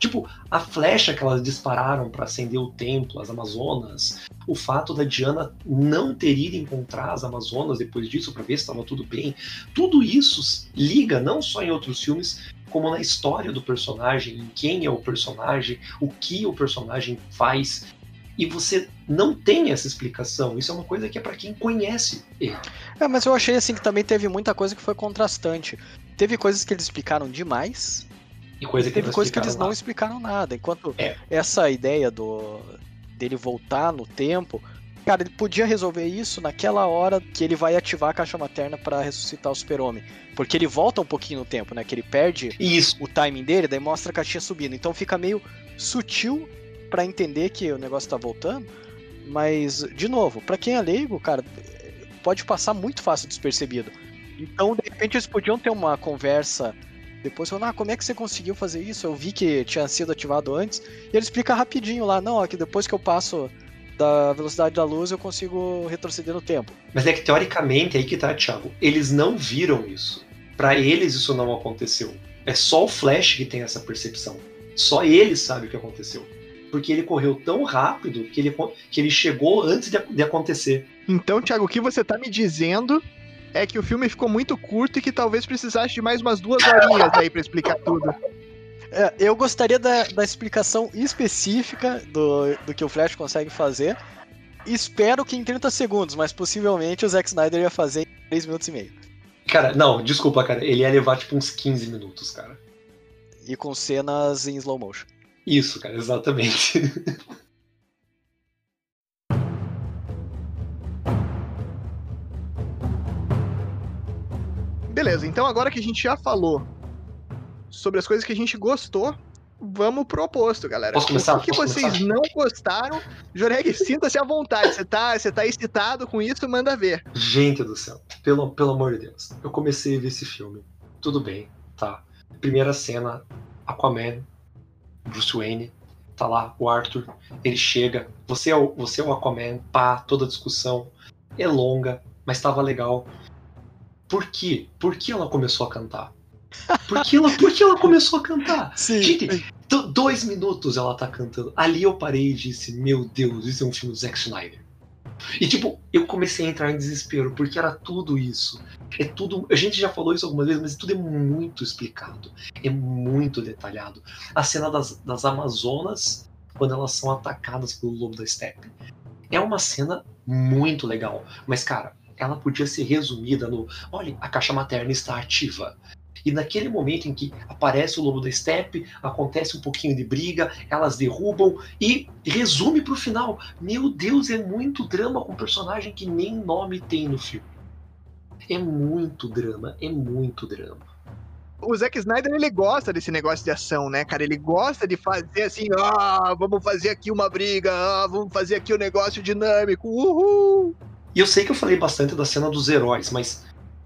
Tipo, a flecha que elas dispararam para acender o templo, as Amazonas, o fato da Diana não ter ido encontrar as Amazonas depois disso para ver se estava tudo bem, tudo isso liga não só em outros filmes, como na história do personagem, em quem é o personagem, o que o personagem faz. E você não tem essa explicação. Isso é uma coisa que é para quem conhece ele. É, mas eu achei assim que também teve muita coisa que foi contrastante. Teve coisas que eles explicaram demais, E coisa que teve não coisas que eles não explicaram nada. Enquanto É. essa ideia do dele voltar no tempo, cara, ele podia resolver isso naquela hora que ele vai ativar a caixa materna pra ressuscitar o Super-Homem, porque ele volta um pouquinho no tempo, né? Que ele perde Isso. o timing dele, daí mostra a caixinha subindo. Então fica meio sutil pra entender que o negócio tá voltando, mas de novo, pra quem é leigo, cara, pode passar muito fácil despercebido. Então, de repente, eles podiam ter uma conversa depois falando, ah, como é que você conseguiu fazer isso? Eu vi que tinha sido ativado antes. E ele explica rapidinho lá, não, é que depois que eu passo da velocidade da luz, eu consigo retroceder no tempo. Mas é que teoricamente, aí que tá, Thiago, eles não viram isso. Pra eles isso não aconteceu. É só o Flash que tem essa percepção. Só ele sabe o que aconteceu. Porque ele correu tão rápido que ele, que ele chegou antes de, de acontecer. Então, Thiago, o que você tá me dizendo é que o filme ficou muito curto e que talvez precisasse de mais umas duas horinhas aí pra explicar tudo. É, eu gostaria da, da explicação específica do, do que o Flash consegue fazer. Espero que em 30 segundos, mas possivelmente o Zack Snyder ia fazer em 3 minutos e meio. Cara, não, desculpa, cara. Ele ia levar tipo uns 15 minutos, cara. E com cenas em slow motion. Isso, cara, exatamente. *laughs* Beleza, então agora que a gente já falou sobre as coisas que a gente gostou, vamos pro oposto, galera. Posso começar? O que, Posso vocês começar? não gostaram? Joreg, sinta-se à vontade. Você tá, você tá excitado com isso? Manda ver. Gente do céu, pelo, pelo amor de Deus. Eu comecei a ver esse filme. Tudo bem, tá. Primeira cena, Aquaman, Bruce Wayne, tá lá, o Arthur, ele chega. Você é o, você é o Aquaman, pá, toda a discussão. É longa, mas tava legal. Por quê? Por que ela começou a cantar? Por que ela, por que ela começou a cantar? *laughs* Sim. Gente, do- dois minutos ela tá cantando. Ali eu parei e disse: Meu Deus, isso é um filme do Zack Snyder. E tipo, eu comecei a entrar em desespero, porque era tudo isso. É tudo. A gente já falou isso algumas vezes, mas tudo é muito explicado. É muito detalhado. A cena das, das Amazonas, quando elas são atacadas pelo lobo da steppe. É uma cena muito legal. Mas, cara, ela podia ser resumida no: olha, a caixa materna está ativa. E naquele momento em que aparece o lobo da steppe, acontece um pouquinho de briga, elas derrubam e resume pro final. Meu Deus, é muito drama com um personagem que nem nome tem no filme. É muito drama, é muito drama. o Zack Snyder, ele gosta desse negócio de ação, né, cara? Ele gosta de fazer assim, ah, vamos fazer aqui uma briga, ah, vamos fazer aqui um negócio dinâmico, uhul! E eu sei que eu falei bastante da cena dos heróis, mas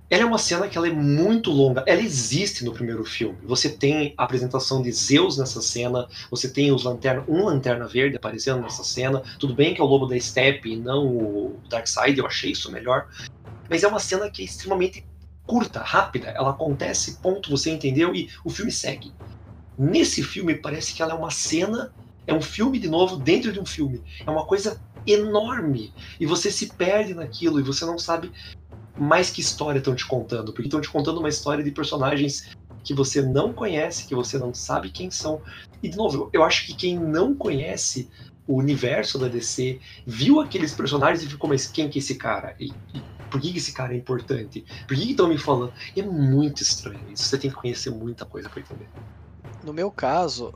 ela é uma cena que ela é muito longa. Ela existe no primeiro filme. Você tem a apresentação de Zeus nessa cena, você tem os lanterna, um lanterna verde aparecendo nessa cena. Tudo bem que é o lobo da Steppe e não o Darkseid, eu achei isso melhor. Mas é uma cena que é extremamente curta, rápida. Ela acontece, ponto, você entendeu e o filme segue. Nesse filme parece que ela é uma cena, é um filme de novo dentro de um filme. É uma coisa enorme e você se perde naquilo e você não sabe mais que história estão te contando, porque estão te contando uma história de personagens que você não conhece, que você não sabe quem são. E de novo, eu acho que quem não conhece o universo da DC viu aqueles personagens e ficou, mas quem que é esse cara? E, e por que, que esse cara é importante? Por que estão me falando? é muito estranho isso. Você tem que conhecer muita coisa para entender. No meu caso,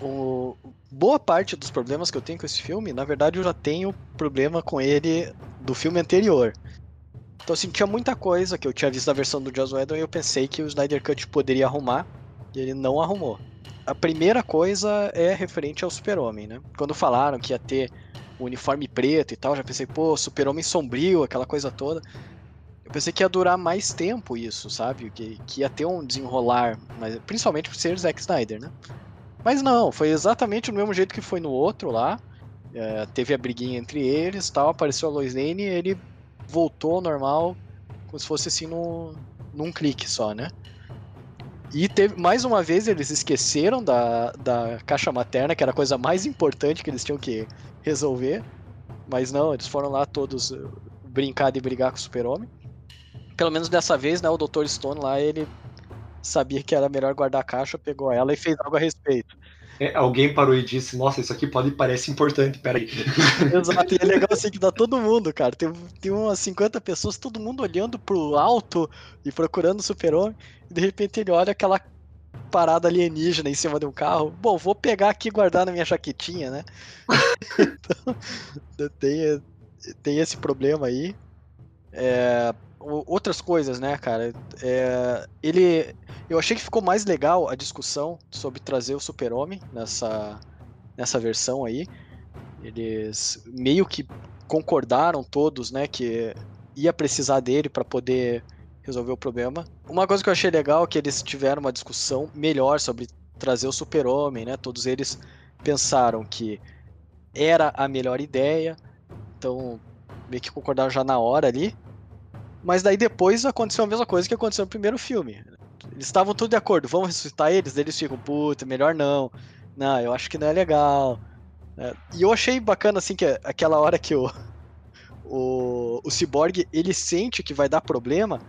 o... boa parte dos problemas que eu tenho com esse filme, na verdade, eu já tenho problema com ele do filme anterior. Então, assim, tinha muita coisa que eu tinha visto na versão do Joss Whedon e eu pensei que o Snyder Cut poderia arrumar, e ele não arrumou. A primeira coisa é referente ao Super-Homem, né? Quando falaram que ia ter o uniforme preto e tal, já pensei, pô, Super-Homem sombrio, aquela coisa toda. Eu pensei que ia durar mais tempo isso, sabe? Que, que ia ter um desenrolar, mas principalmente por ser Zack Snyder, né? Mas não, foi exatamente do mesmo jeito que foi no outro lá. É, teve a briguinha entre eles tal, apareceu a Lois Lane e ele voltou normal, como se fosse assim no, num clique só, né? E teve, mais uma vez eles esqueceram da, da caixa materna, que era a coisa mais importante que eles tinham que resolver. Mas não, eles foram lá todos uh, brincar de brigar com o super-homem. Pelo menos dessa vez, né, o Dr. Stone lá, ele sabia que era melhor guardar a caixa, pegou ela e fez algo a respeito. É, alguém parou e disse, nossa, isso aqui pode parece importante, peraí. *laughs* Exato, e é legal assim que dá todo mundo, cara. Tem, tem umas 50 pessoas, todo mundo olhando pro alto e procurando o super-homem, e de repente ele olha aquela parada alienígena em cima de um carro. Bom, vou pegar aqui e guardar na minha jaquetinha, né? *laughs* então, *laughs* tem, tem esse problema aí. É, outras coisas, né, cara? É, ele, eu achei que ficou mais legal a discussão sobre trazer o Super-Homem nessa, nessa versão aí. Eles meio que concordaram todos, né, que ia precisar dele para poder resolver o problema. Uma coisa que eu achei legal é que eles tiveram uma discussão melhor sobre trazer o Super-Homem, né? Todos eles pensaram que era a melhor ideia, então meio que concordaram já na hora ali. Mas daí depois aconteceu a mesma coisa que aconteceu no primeiro filme. Eles estavam tudo de acordo, vamos ressuscitar eles? Eles ficam, puta, melhor não. Não, eu acho que não é legal. É, e eu achei bacana, assim, que aquela hora que o, *laughs* o, o Cyborg, ele sente que vai dar problema,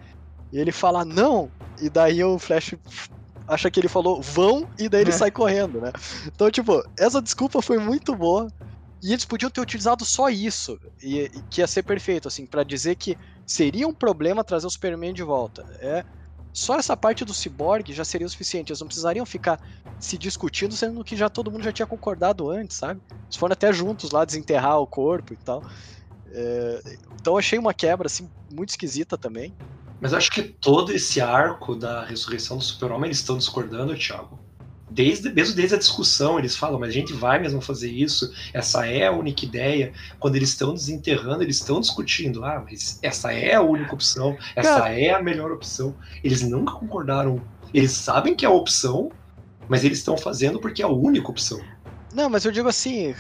e ele fala, não, e daí o Flash acha que ele falou, vão, e daí ele é. sai correndo, né? Então, tipo, essa desculpa foi muito boa, e eles podiam ter utilizado só isso, e, e que ia ser perfeito, assim, para dizer que seria um problema trazer o Superman de volta. É só essa parte do Cyborg já seria o suficiente. Eles não precisariam ficar se discutindo, sendo que já todo mundo já tinha concordado antes, sabe? Eles foram até juntos lá desenterrar o corpo e tal. É, então achei uma quebra assim muito esquisita também. Mas acho que todo esse arco da ressurreição do Super-Homem eles estão discordando, Thiago desde, mesmo desde a discussão, eles falam, mas a gente vai mesmo fazer isso, essa é a única ideia. Quando eles estão desenterrando, eles estão discutindo, ah, mas essa é a única opção, essa Cara. é a melhor opção. Eles nunca concordaram. Eles sabem que é a opção, mas eles estão fazendo porque é a única opção. Não, mas eu digo assim,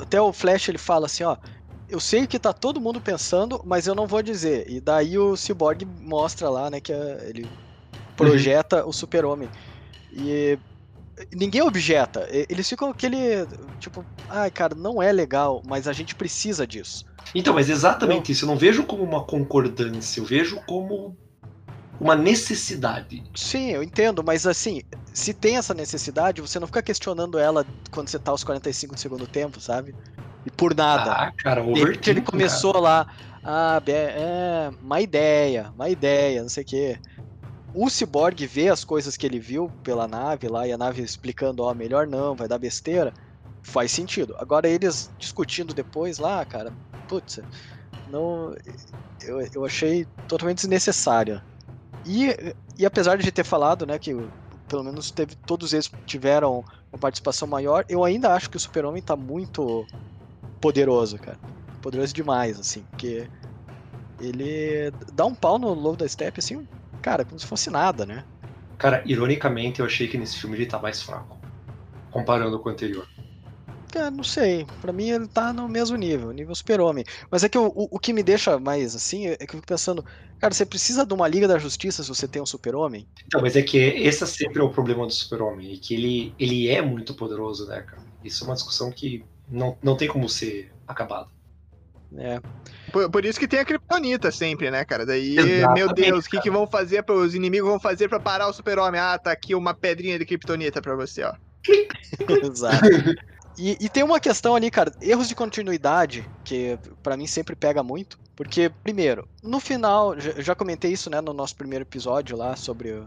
até o Flash ele fala assim, ó, eu sei que tá todo mundo pensando, mas eu não vou dizer. E daí o Cyborg mostra lá, né, que ele projeta uhum. o Super-Homem. E ninguém objeta. Eles ficam aquele. Tipo, ai, cara, não é legal, mas a gente precisa disso. Então, mas exatamente isso. Eu não vejo como uma concordância, eu vejo como uma necessidade. Sim, eu entendo, mas assim, se tem essa necessidade, você não fica questionando ela quando você tá aos 45 do segundo tempo, sabe? E por nada. Ah, cara, overthinking, ele começou cara. lá, ah, é, má ideia, má ideia, não sei o quê o Cyborg vê as coisas que ele viu pela nave lá e a nave explicando, ó, oh, melhor não, vai dar besteira, faz sentido. Agora eles discutindo depois lá, cara, putz, não, eu, eu achei totalmente desnecessário. E, e apesar de ter falado, né, que pelo menos teve, todos eles tiveram uma participação maior, eu ainda acho que o Super-Homem tá muito poderoso, cara. Poderoso demais, assim, porque ele dá um pau no Lobo da Steppe, assim, cara, como se fosse nada, né? Cara, ironicamente, eu achei que nesse filme ele tá mais fraco, comparando com o anterior. Cara, não sei. Pra mim ele tá no mesmo nível, nível super-homem. Mas é que o, o, o, que me deixa mais assim é que eu fico pensando, cara, você precisa de uma Liga da Justiça se você tem um super-homem? Então, mas é que esse sempre é o problema do super-homem, e que ele, ele é muito poderoso, né, cara? Isso é uma discussão que não, não tem como ser acabada. É. Por, por, isso que tem a Kryptonita sempre, né, cara? Daí, Exatamente, meu Deus, o que, que vão fazer para os inimigos vão fazer para parar o super-homem? Ah, tá aqui uma pedrinha de Kryptonita para você, ó. *laughs* Exato. E, e, tem uma questão ali, cara, erros de continuidade, que para mim sempre pega muito. Porque, primeiro, no final, já, já comentei isso, né, no nosso primeiro episódio lá sobre o,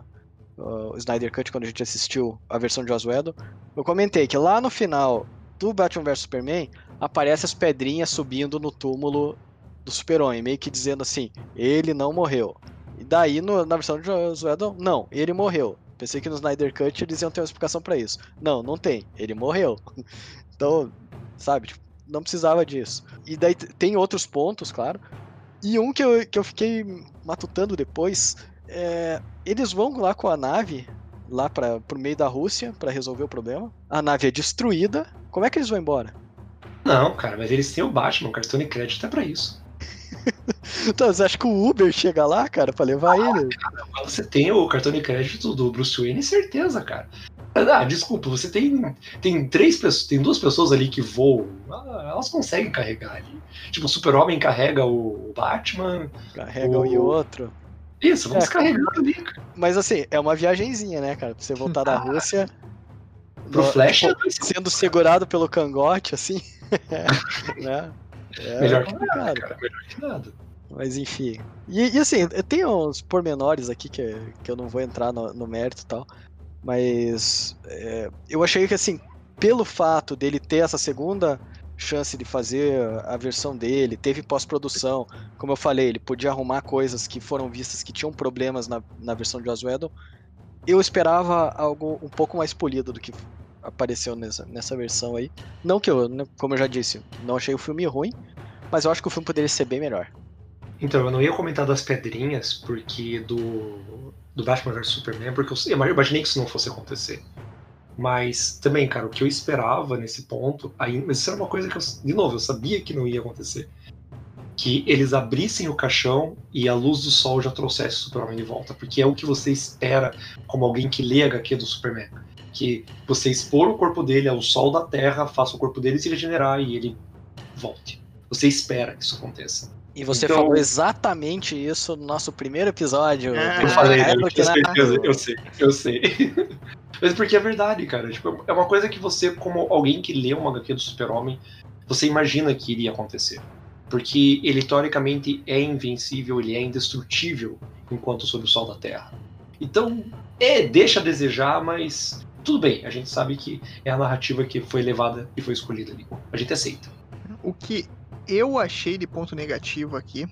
o Snyder Cut, quando a gente assistiu a versão de Oswaldo. Eu comentei que lá no final do Batman vs Superman, aparece as pedrinhas subindo no túmulo do Super-Homem, meio que dizendo assim, ele não morreu. E daí, no, na versão de Oswaldo, não, ele morreu. Pensei que no Snyder Cut eles iam ter uma explicação para isso. Não, não tem. Ele morreu. *laughs* Então, sabe, tipo, não precisava disso. E daí tem outros pontos, claro. E um que eu, que eu fiquei matutando depois é. Eles vão lá com a nave, lá para pro meio da Rússia, para resolver o problema. A nave é destruída. Como é que eles vão embora? Não, cara, mas eles têm o Batman, o cartão de crédito é pra isso. *laughs* então, você acha que o Uber chega lá, cara, pra levar ah, ele? Cara, você tem o cartão de crédito do Bruce Wayne, certeza, cara. Ah, desculpa, você tem, tem três pessoas, tem duas pessoas ali que voam. Ah, elas conseguem carregar ali. Tipo, o Super-Homem carrega o Batman. Carrega o... e outro. Isso, vamos é, carregando ali, cara. Mas assim, é uma viagenzinha, né, cara? Pra você voltar da ah, Rússia. Pro no, Flash é Sendo segurado pelo cangote, assim. *laughs* né? É melhor que nada, cara. Melhor que nada. Mas enfim. E, e, assim, tem uns pormenores aqui que, que eu não vou entrar no, no mérito e tal. Mas é, eu achei que assim, pelo fato dele ter essa segunda chance de fazer a versão dele, teve pós-produção, como eu falei, ele podia arrumar coisas que foram vistas que tinham problemas na, na versão de Oswaldo. Eu esperava algo um pouco mais polido do que apareceu nessa, nessa versão aí. Não que eu, né, como eu já disse, não achei o filme ruim, mas eu acho que o filme poderia ser bem melhor. Então, eu não ia comentar das pedrinhas, porque do, do Batman vs Superman, porque eu, eu imaginei que isso não fosse acontecer. Mas também, cara, o que eu esperava nesse ponto, aí, mas isso era uma coisa que eu, de novo, eu sabia que não ia acontecer. Que eles abrissem o caixão e a luz do sol já trouxesse o Superman de volta. Porque é o que você espera como alguém que lê a HQ do Superman. Que você expor o corpo dele ao sol da Terra, faça o corpo dele se regenerar e ele volte. Você espera que isso aconteça. E você então... falou exatamente isso no nosso primeiro episódio. É, eu falei, né? eu, certeza, eu sei, eu sei. *laughs* Mas porque é verdade, cara. Tipo, é uma coisa que você, como alguém que lê uma HQ do Super-Homem, você imagina que iria acontecer. Porque ele, teoricamente, é invencível, ele é indestrutível enquanto sob o sol da Terra. Então, é, deixa a desejar, mas tudo bem. A gente sabe que é a narrativa que foi levada e foi escolhida ali. A gente aceita. O que eu achei de ponto negativo aqui,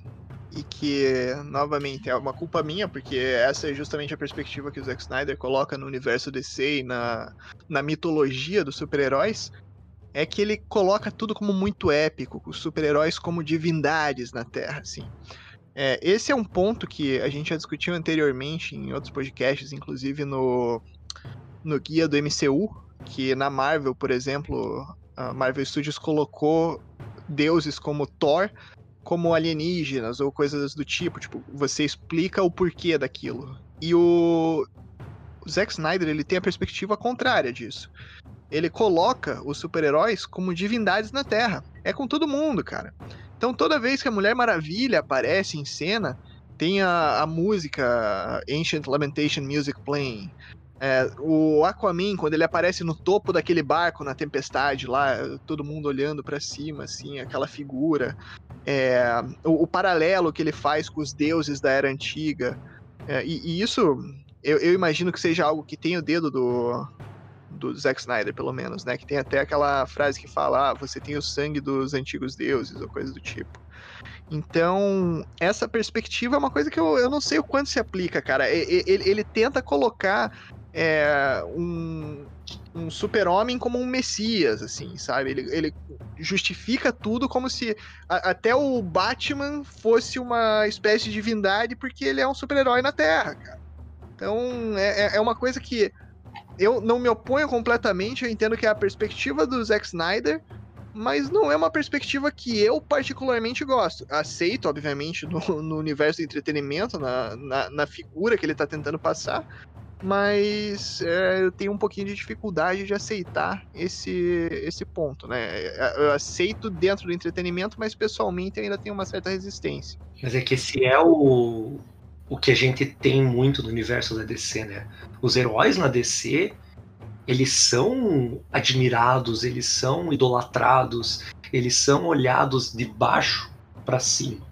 e que, novamente, é uma culpa minha, porque essa é justamente a perspectiva que o Zack Snyder coloca no universo DC e na, na mitologia dos super-heróis, é que ele coloca tudo como muito épico, os super-heróis como divindades na Terra, assim. É, esse é um ponto que a gente já discutiu anteriormente em outros podcasts, inclusive no, no guia do MCU, que na Marvel, por exemplo, a Marvel Studios colocou deuses como Thor como alienígenas ou coisas do tipo. Tipo, você explica o porquê daquilo. E o, o Zack Snyder ele tem a perspectiva contrária disso. Ele coloca os super-heróis como divindades na Terra. É com todo mundo, cara. Então toda vez que a Mulher Maravilha aparece em cena, tem a, a música Ancient Lamentation Music playing. É, o Aquaman, quando ele aparece no topo daquele barco na tempestade lá, todo mundo olhando para cima, assim, aquela figura. É, o, o, paralelo que ele faz com os deuses da Era Antiga. É, e, e, isso, eu, eu, imagino que seja algo que tem o dedo do, do Zack Snyder, pelo menos, né? Que tem até aquela frase que fala, ah, você tem o sangue dos antigos deuses, ou coisa do tipo. Então, essa perspectiva é uma coisa que eu, eu não sei o quanto se aplica, cara. Ele, ele, ele tenta colocar é, um, um super-homem como um messias, assim, sabe? Ele, ele justifica tudo como se a, até o Batman fosse uma espécie de divindade porque ele é um super-herói na Terra, cara. Então, é, é, é uma coisa que eu não me oponho completamente, eu entendo que é a perspectiva do Zack Snyder, mas não é uma perspectiva que eu particularmente gosto. Aceito, obviamente, no, no universo do entretenimento, na, na, na, figura que ele está tentando passar, mas é, eu tenho um pouquinho de dificuldade de aceitar esse, esse ponto, né? Eu aceito dentro do entretenimento, mas pessoalmente ainda tenho uma certa resistência. Mas é que esse é o, o que a gente tem muito no universo da DC, né? Os heróis na DC, eles são admirados, eles são idolatrados, eles são olhados de baixo para cima.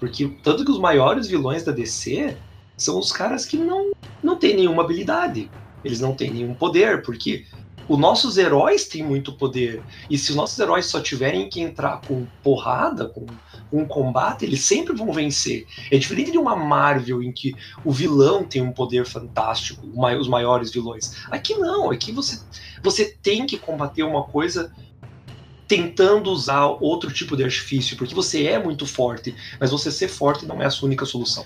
Porque tanto que os maiores vilões da DC são os caras que não, não têm nenhuma habilidade. Eles não têm nenhum poder, porque os nossos heróis têm muito poder. E se os nossos heróis só tiverem que entrar com porrada, com, com combate, eles sempre vão vencer. É diferente de uma Marvel em que o vilão tem um poder fantástico, os maiores vilões. Aqui não, aqui você, você tem que combater uma coisa tentando usar outro tipo de artifício, porque você é muito forte, mas você ser forte não é a sua única solução.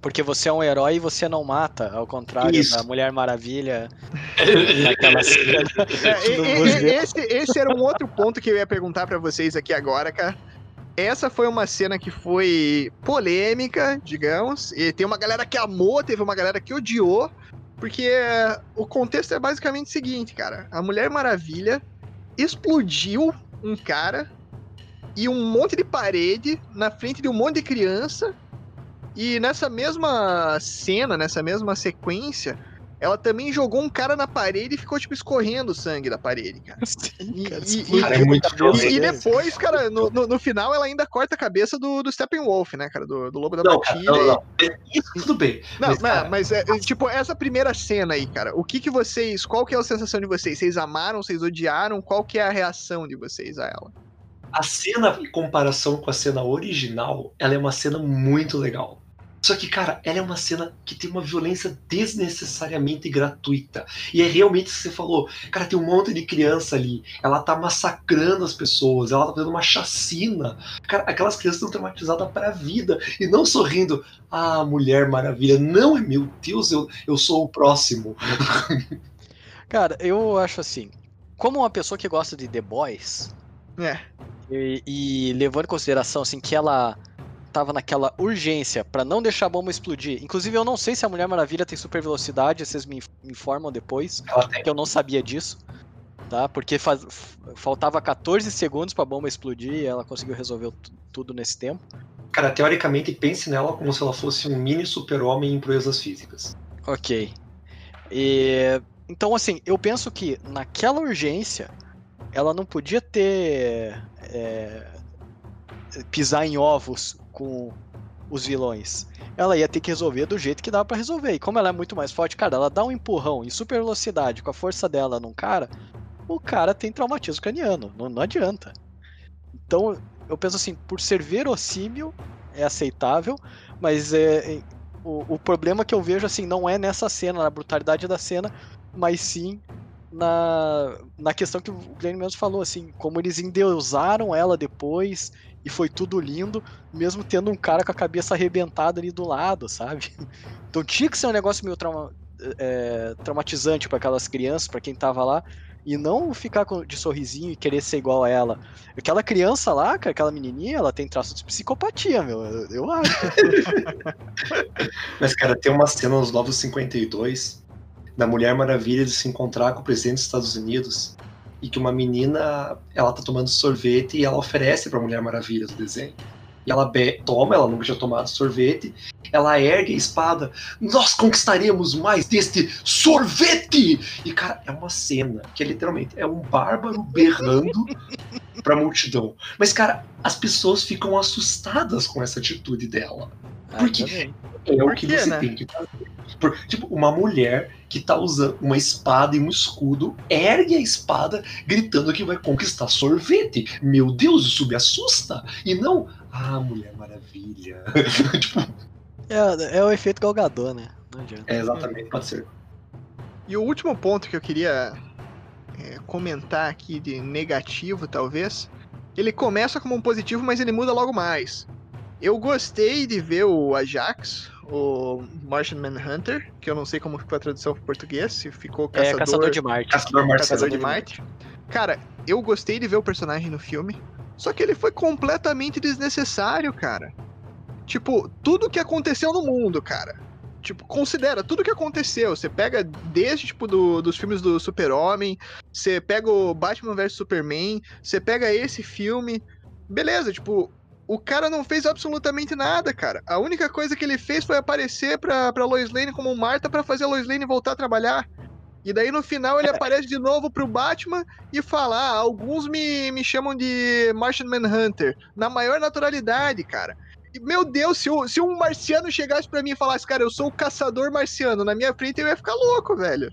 Porque você é um herói e você não mata, ao contrário Isso. da Mulher Maravilha *laughs* naquela cena. É, esse, esse era um outro ponto que eu ia perguntar pra vocês aqui agora, cara. Essa foi uma cena que foi polêmica, digamos, e tem uma galera que amou, teve uma galera que odiou, porque o contexto é basicamente o seguinte, cara. A Mulher Maravilha explodiu um cara e um monte de parede na frente de um monte de criança. E nessa mesma cena, nessa mesma sequência, ela também jogou um cara na parede e ficou, tipo, escorrendo sangue da parede, cara. *laughs* Sim, cara, E- e- explodiu Cara, é E, e dele. depois, cara, no, no, no final ela ainda corta a cabeça do, do Steppenwolf, né, cara? Do, do Lobo da Não, cara, Batida. não, e- não. Isso tudo bem. Não, Mas, mas, cara- mas é, tipo, essa primeira cena aí, cara, o que que vocês, qual que é a sensação de vocês? Vocês amaram, vocês odiaram? Qual que é a reação de vocês a ela? A cena, em comparação com a cena original, ela é uma cena muito legal. Só que, cara, ela é uma cena que tem uma violência desnecessariamente gratuita. E é realmente o que você falou. Cara, tem um monte de criança ali. Ela tá massacrando as pessoas. Ela tá fazendo uma chacina. Cara, aquelas crianças estão traumatizadas pra vida. E não sorrindo. Ah, Mulher Maravilha. Não, é meu Deus, eu, eu sou o próximo. *laughs* Cara, eu acho assim, como uma pessoa que gosta de The Boys, É, e, e levando em consideração assim que ela tava naquela urgência pra não deixar a bomba explodir. Inclusive eu não sei se a Mulher Maravilha tem super velocidade, vocês me inf- me informam depois, que eu não sabia disso, tá? Porque faz- faltava 14 segundos pra bomba explodir e ela conseguiu resolver tu- tudo nesse tempo. Cara, teoricamente, pense nela como se ela fosse um mini super-homem em proezas físicas. Ok. E, então, assim, eu penso que naquela urgência, ela não podia ter. é, pisar em ovos com os vilões. Ela ia ter que resolver do jeito que dava pra resolver. E como ela é muito mais forte, cara, ela dá um empurrão em super velocidade com a força dela num cara, o cara tem traumatismo craniano. Não, não adianta. Então, eu penso assim, por ser verossímil, é aceitável, mas é, o, o problema que eu vejo, assim, não é nessa cena, na brutalidade da cena, mas sim na, na questão que o Glenn mesmo falou, assim, como eles endeusaram ela depois e foi tudo lindo, mesmo tendo um cara com a cabeça arrebentada ali do lado, sabe? *laughs* Então tinha que ser um negócio meio trauma- é, traumatizante para aquelas crianças, para quem tava lá, e não ficar de sorrisinho e querer ser igual a ela. Aquela criança lá, aquela menininha, ela tem traços de psicopatia, meu, eu, eu acho. *laughs* Mas, cara, tem uma cena nos Novos 52 da Mulher Maravilha de se encontrar com o presidente dos Estados Unidos e que uma menina, ela tá tomando sorvete e ela oferece pra Mulher Maravilha do desenho. E ela toma, ela nunca tinha tomado sorvete, ela ergue a espada. Nós conquistaremos mais deste sorvete! E, cara, é uma cena que é literalmente é um bárbaro berrando *laughs* pra multidão. Mas, cara, as pessoas ficam assustadas com essa atitude dela. Ah, Por quê? também. É o que você né? tem que fazer. Por- tipo, uma mulher que tá usando uma espada e um escudo, ergue a espada gritando que vai conquistar sorvete. Meu Deus, isso me assusta. E não, ah, Mulher Maravilha. *laughs* tipo, É, é o efeito galgador, né? Não adianta. é exatamente, pode ser. E o último ponto que eu queria é, comentar aqui de negativo, talvez, ele começa como um positivo, mas ele muda logo mais. Eu gostei de ver o Ajax, o Martian Manhunter, que eu não sei como ficou a tradução para português, se ficou É caçador, Caçador de Marte. Caçador Marciano. Caçador de Marte. Cara, eu gostei de ver o personagem no filme, só que ele foi completamente desnecessário, cara. Tipo, tudo que aconteceu no mundo, cara. Tipo, considera tudo que aconteceu. Você pega desde, tipo, do- dos filmes do Super-Homem, você pega o Batman vs Superman, você pega esse filme. Beleza, tipo, o cara não fez absolutamente nada, cara. A única coisa que ele fez foi aparecer pra, pra Lois Lane como Marta pra fazer a Lois Lane voltar a trabalhar. E daí no final ele *laughs* aparece de novo pro Batman e fala: ah, alguns me, me chamam de Martian Manhunter. Na maior naturalidade, cara. E, meu Deus, se, o, se um marciano chegasse pra mim e falasse, cara, eu sou o caçador marciano, na minha frente eu ia ficar louco, velho.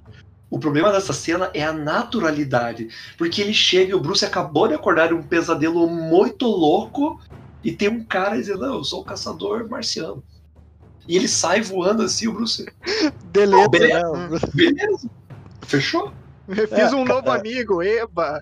O problema dessa cena é a naturalidade. Porque ele chega e o Bruce acabou de acordar de um pesadelo muito louco e tem um cara dizendo, não, eu sou o caçador marciano. E ele sai voando assim, o Bruce. Beleza, beleza. né? Beleza? Fechou? Eu fiz É, um novo cara. amigo, eba.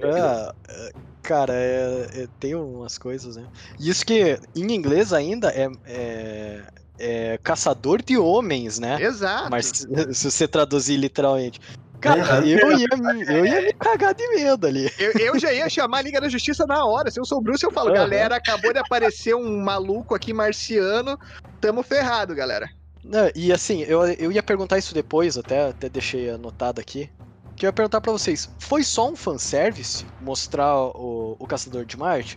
É, é, cara, é- é- tem umas coisas, né? Isso que em inglês ainda é, é, é caçador de homens, né? Exato. Mas se se você traduzir literalmente. Cara, Uhum. eu ia, me- eu ia me cagar de medo ali. Eu, eu já ia chamar a Liga da Justiça na hora. Se eu sou o Bruce, eu falo, Aham. galera, acabou de aparecer um maluco aqui marciano. Tamo ferrado, galera. Não, e assim, eu, eu ia perguntar isso depois, até, até deixei anotado aqui. Que eu ia perguntar pra vocês, foi só um fanservice mostrar o, o Caçador de Marte?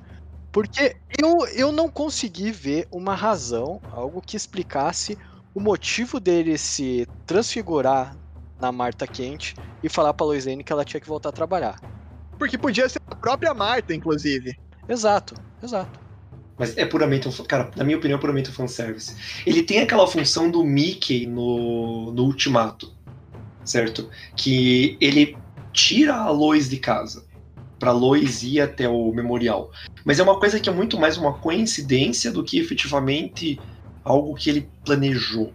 Porque eu, eu não consegui ver uma razão, algo que explicasse o motivo dele se transfigurar na Marta Quente e falar pra Lois Lane que ela tinha que voltar a trabalhar. Porque podia ser a própria Marta, inclusive. Exato, exato. Mas é puramente um. Cara, na minha opinião, é puramente um fanservice. Ele tem aquela função do Mickey no, no Ultimato, certo? Que ele tira a Lois de casa. Pra Lois ir até o memorial. Mas é uma coisa que é muito mais uma coincidência do que efetivamente algo que ele planejou.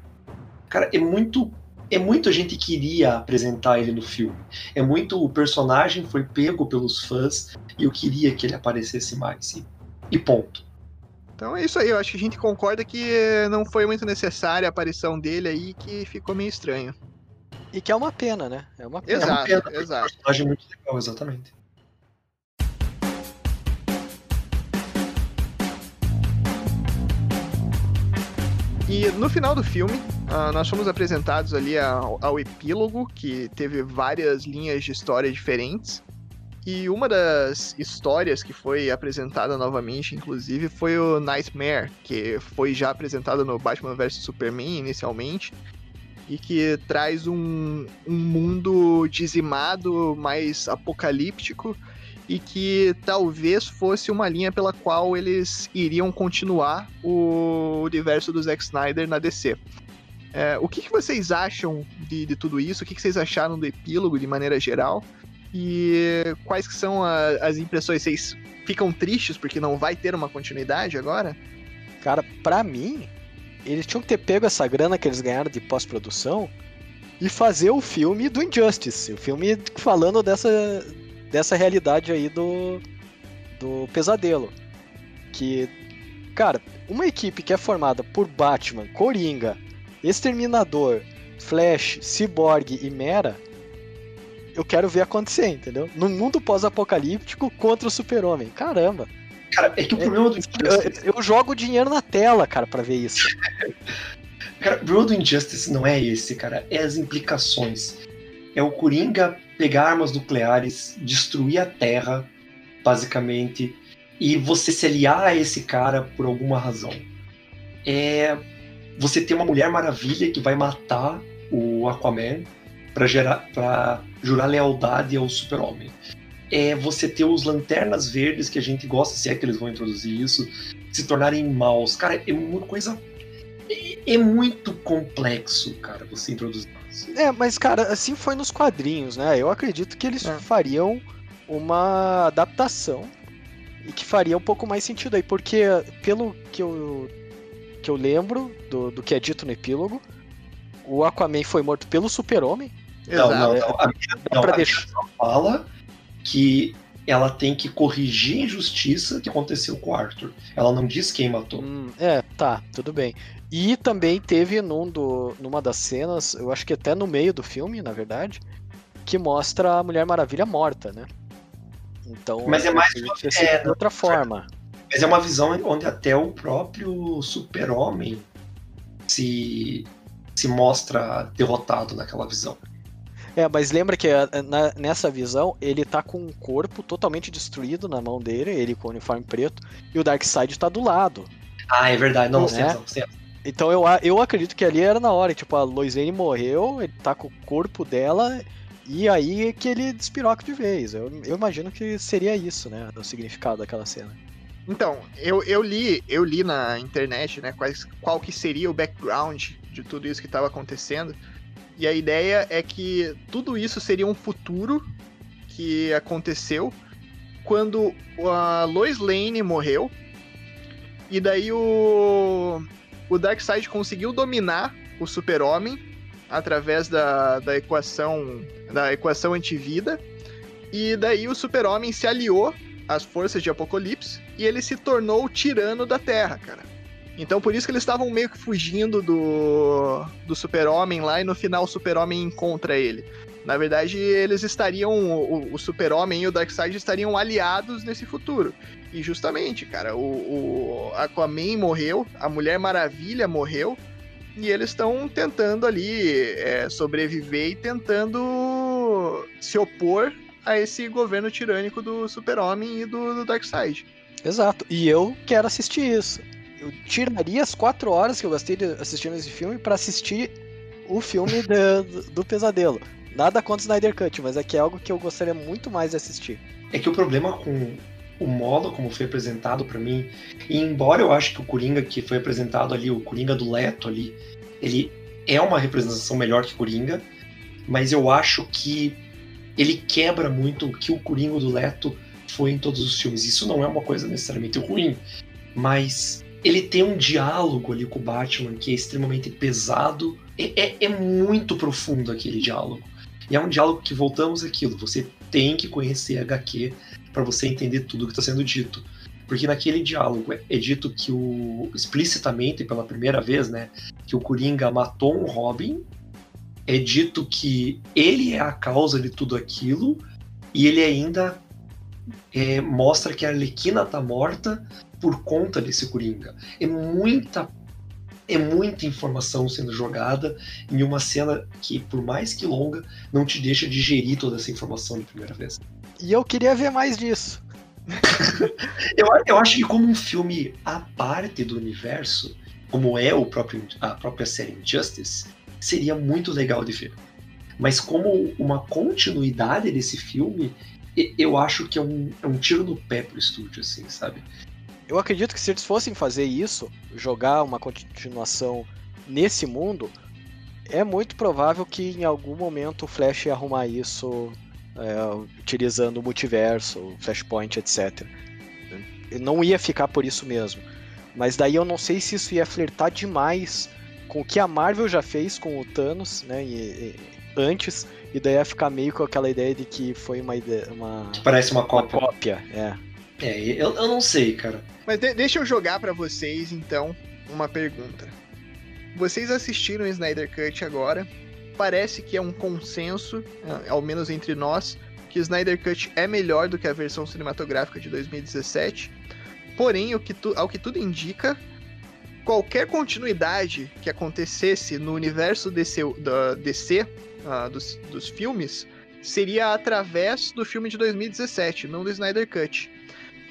Cara, é muito. É muito a gente queria apresentar ele no filme. É muito o personagem foi pego pelos fãs e eu queria que ele aparecesse mais. E, e ponto. Então é isso aí, eu acho que a gente concorda que não foi muito necessária a aparição dele aí, que ficou meio estranho. E que é uma pena, né? É uma pena. Exato, pena, porque exato. É um personagem muito legal, exatamente. E no final do filme, ah, nós fomos apresentados ali ao, ao epílogo, que teve várias linhas de história diferentes. E uma das histórias que foi apresentada novamente, inclusive, foi o Nightmare, que foi já apresentado no Batman vs Superman inicialmente, e que traz um, um mundo dizimado, mais apocalíptico, e que talvez fosse uma linha pela qual eles iriam continuar o universo do Zack Snyder na DC. É, o que, que vocês acham de, de tudo isso? O que, que vocês acharam do epílogo de maneira geral? E quais que são a- as impressões? Vocês ficam tristes porque não vai ter uma continuidade agora? Cara, pra mim, eles tinham que ter pego essa grana que eles ganharam de pós-produção e fazer o filme do Injustice. O filme falando dessa, dessa realidade aí do, do pesadelo. Que, cara, uma equipe que é formada por Batman, Coringa, Exterminador, Flash, Cyborg e Mera, eu quero ver acontecer, entendeu? No mundo pós-apocalíptico contra o Super-Homem. Caramba! Cara, é que o problema do Eu, Injustice. eu jogo dinheiro na tela, cara, pra ver isso. *laughs* Cara, o problema do Injustice não é esse, cara. É as implicações. É o Coringa pegar armas nucleares, destruir a Terra, basicamente, e você se aliar a esse cara por alguma razão. É você ter uma Mulher Maravilha que vai matar o Aquaman pra gerar, para jurar lealdade ao Super-Homem. É você ter os Lanternas Verdes que a gente gosta, se é que eles vão introduzir isso, se tornarem maus. Cara, é uma coisa é, é muito complexo, cara, você introduzir. É, mas cara, assim foi nos quadrinhos, né? Eu acredito que eles É. fariam uma adaptação e que faria um pouco mais sentido aí, porque pelo que eu, que eu lembro do, do que é dito no epílogo, o Aquaman foi morto pelo Super-Homem. Não, não, não. A, não, pra a deixar- fala que ela tem que corrigir a injustiça que aconteceu com o Arthur. Ela não diz quem matou. Hum, é, tá, tudo bem. E também teve num do, numa das cenas, eu acho que até no meio do filme, na verdade, que mostra a Mulher Maravilha morta, né? Então, Mas é mais é, de outra forma. Mas é uma visão onde até o próprio super-homem se, se mostra derrotado naquela visão. É, mas lembra que eh, na- nessa visão ele tá com um corpo totalmente destruído na mão dele, ele com o uniforme preto, e o Darkseid tá do lado. Ah, é verdade. Não, É. tem razão. Então eu, eu acredito que ali era na hora, tipo, a Lois Lane morreu, ele tá com o corpo dela, e aí é que ele despiroca de vez. Eu, eu imagino que seria isso, né? O significado daquela cena. Então, eu, eu li, eu li na internet, né, quais, qual que seria o background de tudo isso que estava acontecendo. E a ideia é que tudo isso seria um futuro que aconteceu quando a Lois Lane morreu. E daí o o Darkseid conseguiu dominar o Super-Homem através da, da equação da equação antivida. E daí o Super-Homem se aliou às forças de Apocalipse e ele se tornou o tirano da Terra, cara. Então por isso que eles estavam meio que fugindo do, do Super-Homem lá e no final o Super-Homem encontra ele. Na verdade, eles estariam. O, o Super-Homem e o Darkseid estariam aliados nesse futuro. E justamente, cara, o, o Aquaman morreu, a Mulher Maravilha morreu, e eles estão tentando ali é, sobreviver e tentando se opor a esse governo tirânico do Super-Homem e do, do Darkseid. Exato. E eu quero assistir isso. Eu tiraria as quatro horas que eu gastei assistindo esse filme pra assistir o filme do, *laughs* do pesadelo. Nada contra o Snyder Cut, mas é que é algo que eu gostaria muito mais de assistir. É que o problema com o modo como foi apresentado pra mim, e embora eu acho que o Coringa que foi apresentado ali, o Coringa do Leto ali, ele é uma representação melhor que Coringa, mas eu acho que ele quebra muito o que o Coringa do Leto foi em todos os filmes. Isso não é uma coisa necessariamente ruim, mas ele tem um diálogo ali com o Batman que é extremamente pesado. É, é- é muito profundo aquele diálogo. E é um diálogo que voltamos àquilo. Você tem que conhecer HQ para você entender tudo que está sendo dito. Porque naquele diálogo é, é dito que o. explicitamente pela primeira vez, né? Que o Coringa matou um Robin. É dito que ele é a causa de tudo aquilo. E ele ainda é, mostra que a Arlequina tá morta por conta desse Coringa. É muita. É muita informação sendo jogada em uma cena que, por mais que longa, não te deixa digerir toda essa informação de primeira vez. E eu queria ver mais disso. *laughs* Eu, eu acho que como um filme à parte do universo, como é o próprio, a própria série Injustice, seria muito legal de ver. Mas como uma continuidade desse filme, eu acho que é um, é um tiro no pé pro estúdio, assim, sabe? Eu acredito que se eles fossem fazer isso, jogar uma continuação nesse mundo, é muito provável que em algum momento o Flash ia arrumar isso é, utilizando o multiverso, Flashpoint, etc. Não ia ficar por isso mesmo. Mas daí eu não sei se isso ia flertar demais com o que a Marvel já fez com o Thanos, né? e- e- antes, e daí ia ficar meio com aquela ideia de que foi uma ideia. Uma, Parece uma uma cópia. cópia, é. É, eu, eu não sei, cara. Mas de- deixa eu jogar pra vocês, então, uma pergunta. Vocês assistiram o Snyder Cut agora? Parece que é um consenso, eh, ao menos entre nós, que o Snyder Cut é melhor do que a versão cinematográfica de 2017. Porém, o que tu- ao que tudo indica, qualquer continuidade que acontecesse no universo DC, da DC ah, dos, dos filmes seria através do filme de 2017, não do Snyder Cut.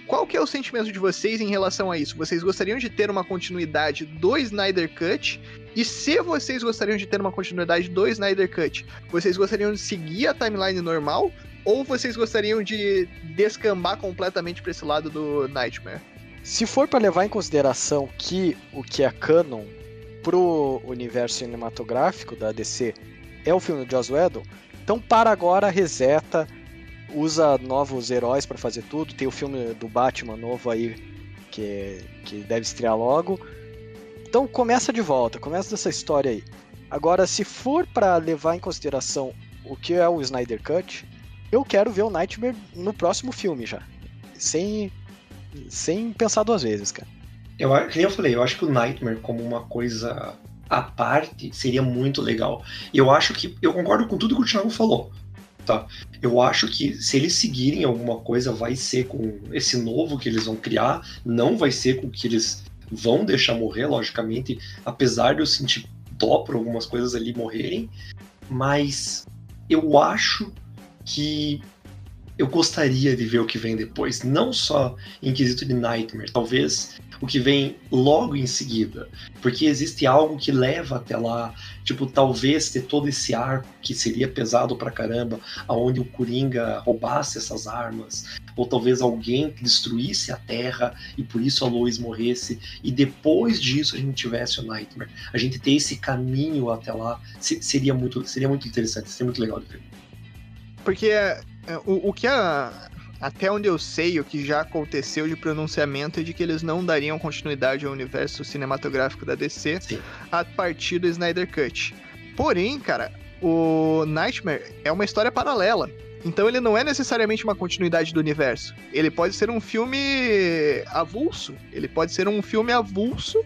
Qual que é o sentimento de vocês em relação a isso? Vocês gostariam de ter uma continuidade do Snyder Cut? E se vocês gostariam de ter uma continuidade do Snyder Cut, vocês gostariam de seguir a timeline normal? Ou vocês gostariam de descambar completamente para esse lado do Nightmare? Se for para levar em consideração que o que é canon pro universo cinematográfico da DC é o filme do Joss Whedon, então para agora, reseta, usa novos heróis para fazer tudo. Tem o filme do Batman novo aí que, que deve estrear logo. Então começa de volta, começa dessa história aí. Agora, se for para levar em consideração o que é o Snyder Cut, eu quero ver o Nightmare no próximo filme já. Sem, sem pensar duas vezes, cara. Eu, eu falei, eu acho que o Nightmare como uma coisa à parte seria muito legal. Eu acho que. Eu concordo com tudo que o Thiago falou. Tá? Eu acho que se eles seguirem alguma coisa, vai ser com esse novo que eles vão criar, não vai ser com o que eles vão deixar morrer, logicamente, apesar de eu sentir dó por algumas coisas ali morrerem, mas eu acho que eu gostaria de ver o que vem depois, não só em quesito de Nightmare, talvez o que vem logo em seguida, porque existe algo que leva até lá, tipo, talvez ter todo esse arco que seria pesado pra caramba, aonde o Coringa roubasse essas armas, ou talvez alguém destruísse a Terra e por isso a Lois morresse, e depois disso a gente tivesse o Nightmare. A gente ter esse caminho até lá seria muito, seria muito interessante, seria muito legal de ver. Porque é, o, o que a, até onde eu sei, o que já aconteceu de pronunciamento é de que eles não dariam continuidade ao universo cinematográfico da DC Sim. a partir do Snyder Cut. Porém, cara, o Nightmare é uma história paralela. Então ele não é necessariamente uma continuidade do universo. Ele pode ser um filme avulso. Ele pode ser um filme avulso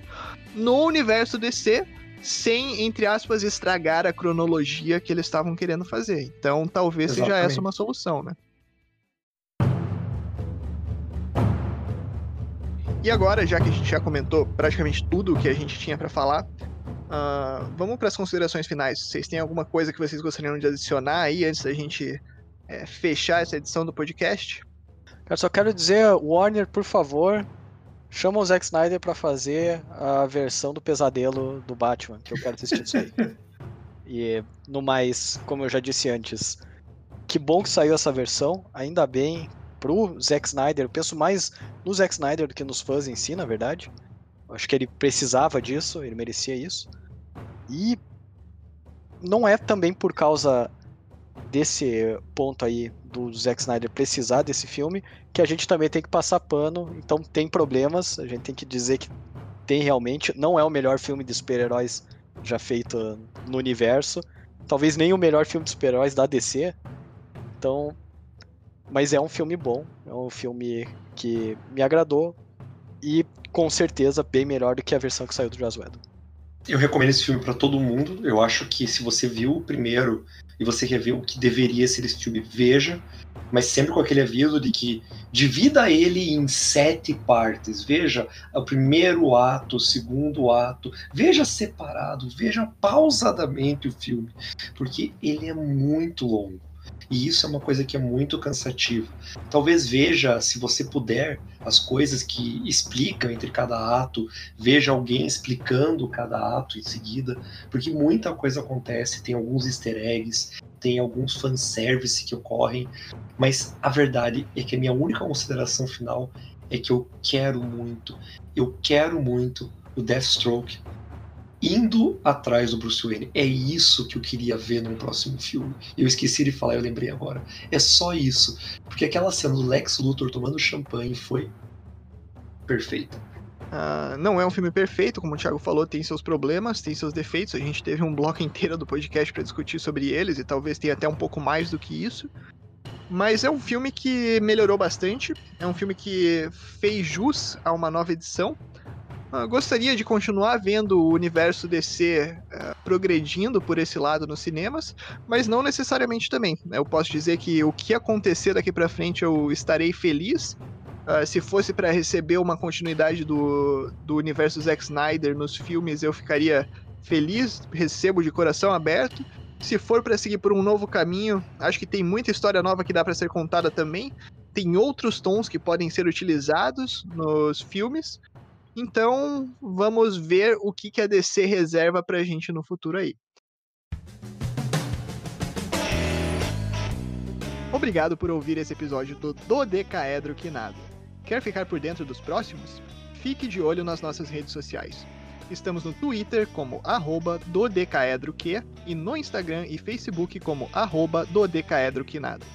no universo DC, sem, entre aspas, estragar a cronologia que eles estavam querendo fazer. Então talvez Exatamente. seja essa uma solução, né? E agora, já que a gente já comentou praticamente tudo o que a gente tinha para falar, uh, vamos para as considerações finais. Vocês têm alguma coisa que vocês gostariam de adicionar aí antes da gente é, fechar essa edição do podcast? Cara, só quero dizer, Warner, por favor, chama o Zack Snyder para fazer a versão do pesadelo do Batman, que eu quero assistir isso aí. *laughs* e no mais, como eu já disse antes, que bom que saiu essa versão, ainda bem, pro Zack Snyder. Eu penso mais no Zack Snyder do que nos fãs em si, na verdade. Acho que ele precisava disso, ele merecia isso. E não é também por causa desse ponto aí do Zack Snyder precisar desse filme que a gente também tem que passar pano. Então tem problemas, a gente tem que dizer que tem realmente. Não é o melhor filme de super-heróis já feito no universo. Talvez nem o melhor filme de super-heróis da DC. Então mas é um filme bom, é um filme que me agradou e com certeza bem melhor do que a versão que saiu do Joss Whedon. Eu recomendo esse filme para todo mundo. Eu acho que se você viu o primeiro e você quer ver o que deveria ser esse filme, veja, mas sempre com aquele aviso de que divida ele em sete partes. Veja o primeiro ato, o segundo ato, veja separado, veja pausadamente o filme, porque ele é muito longo. E isso é uma coisa que é muito cansativa. Talvez veja, se você puder, as coisas que explicam entre cada ato, veja alguém explicando cada ato em seguida, porque muita coisa acontece, tem alguns easter eggs, tem alguns fanservice que ocorrem, mas a verdade é que a minha única consideração final é que eu quero muito, eu quero muito o Deathstroke indo atrás do Bruce Wayne. É isso que eu queria ver no próximo filme. Eu esqueci de falar, eu lembrei agora. É só isso. Porque aquela cena do Lex Luthor tomando champanhe foi perfeita. Uh, não é um filme perfeito, como o Thiago falou, tem seus problemas, tem seus defeitos. A gente teve um bloco *laughs* inteiro do podcast para discutir sobre eles e talvez tenha até um pouco mais do que isso. Mas é um filme que melhorou bastante, é um filme que fez jus a uma nova edição. Uh, gostaria de continuar vendo o universo DC uh, progredindo por esse lado nos cinemas, mas não necessariamente também. Eu posso dizer que o que acontecer daqui para frente eu estarei feliz. Uh, se fosse para receber uma continuidade do, do universo Zack Snyder nos filmes, eu ficaria feliz, recebo de coração aberto. Se for para seguir por um novo caminho, acho que tem muita história nova que dá para ser contada também. Tem outros tons que podem ser utilizados nos filmes. Então, vamos ver o que, que a DC reserva pra gente no futuro aí. Obrigado por ouvir esse episódio do Dodecaedro Que Nada. Quer ficar por dentro dos próximos? Fique de olho nas nossas redes sociais. Estamos no Twitter como arroba dodecaedroque e no Instagram e Facebook como arroba dodecaedroquenada.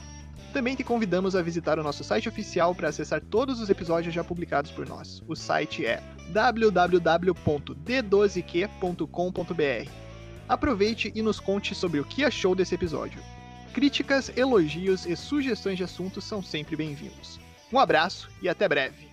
Também te convidamos a visitar o nosso site oficial para acessar todos os episódios já publicados por nós. O site é www.d12q.com.br. Aproveite e nos conte sobre o que achou desse episódio. Críticas, elogios e sugestões de assuntos são sempre bem-vindos. Um abraço e até breve!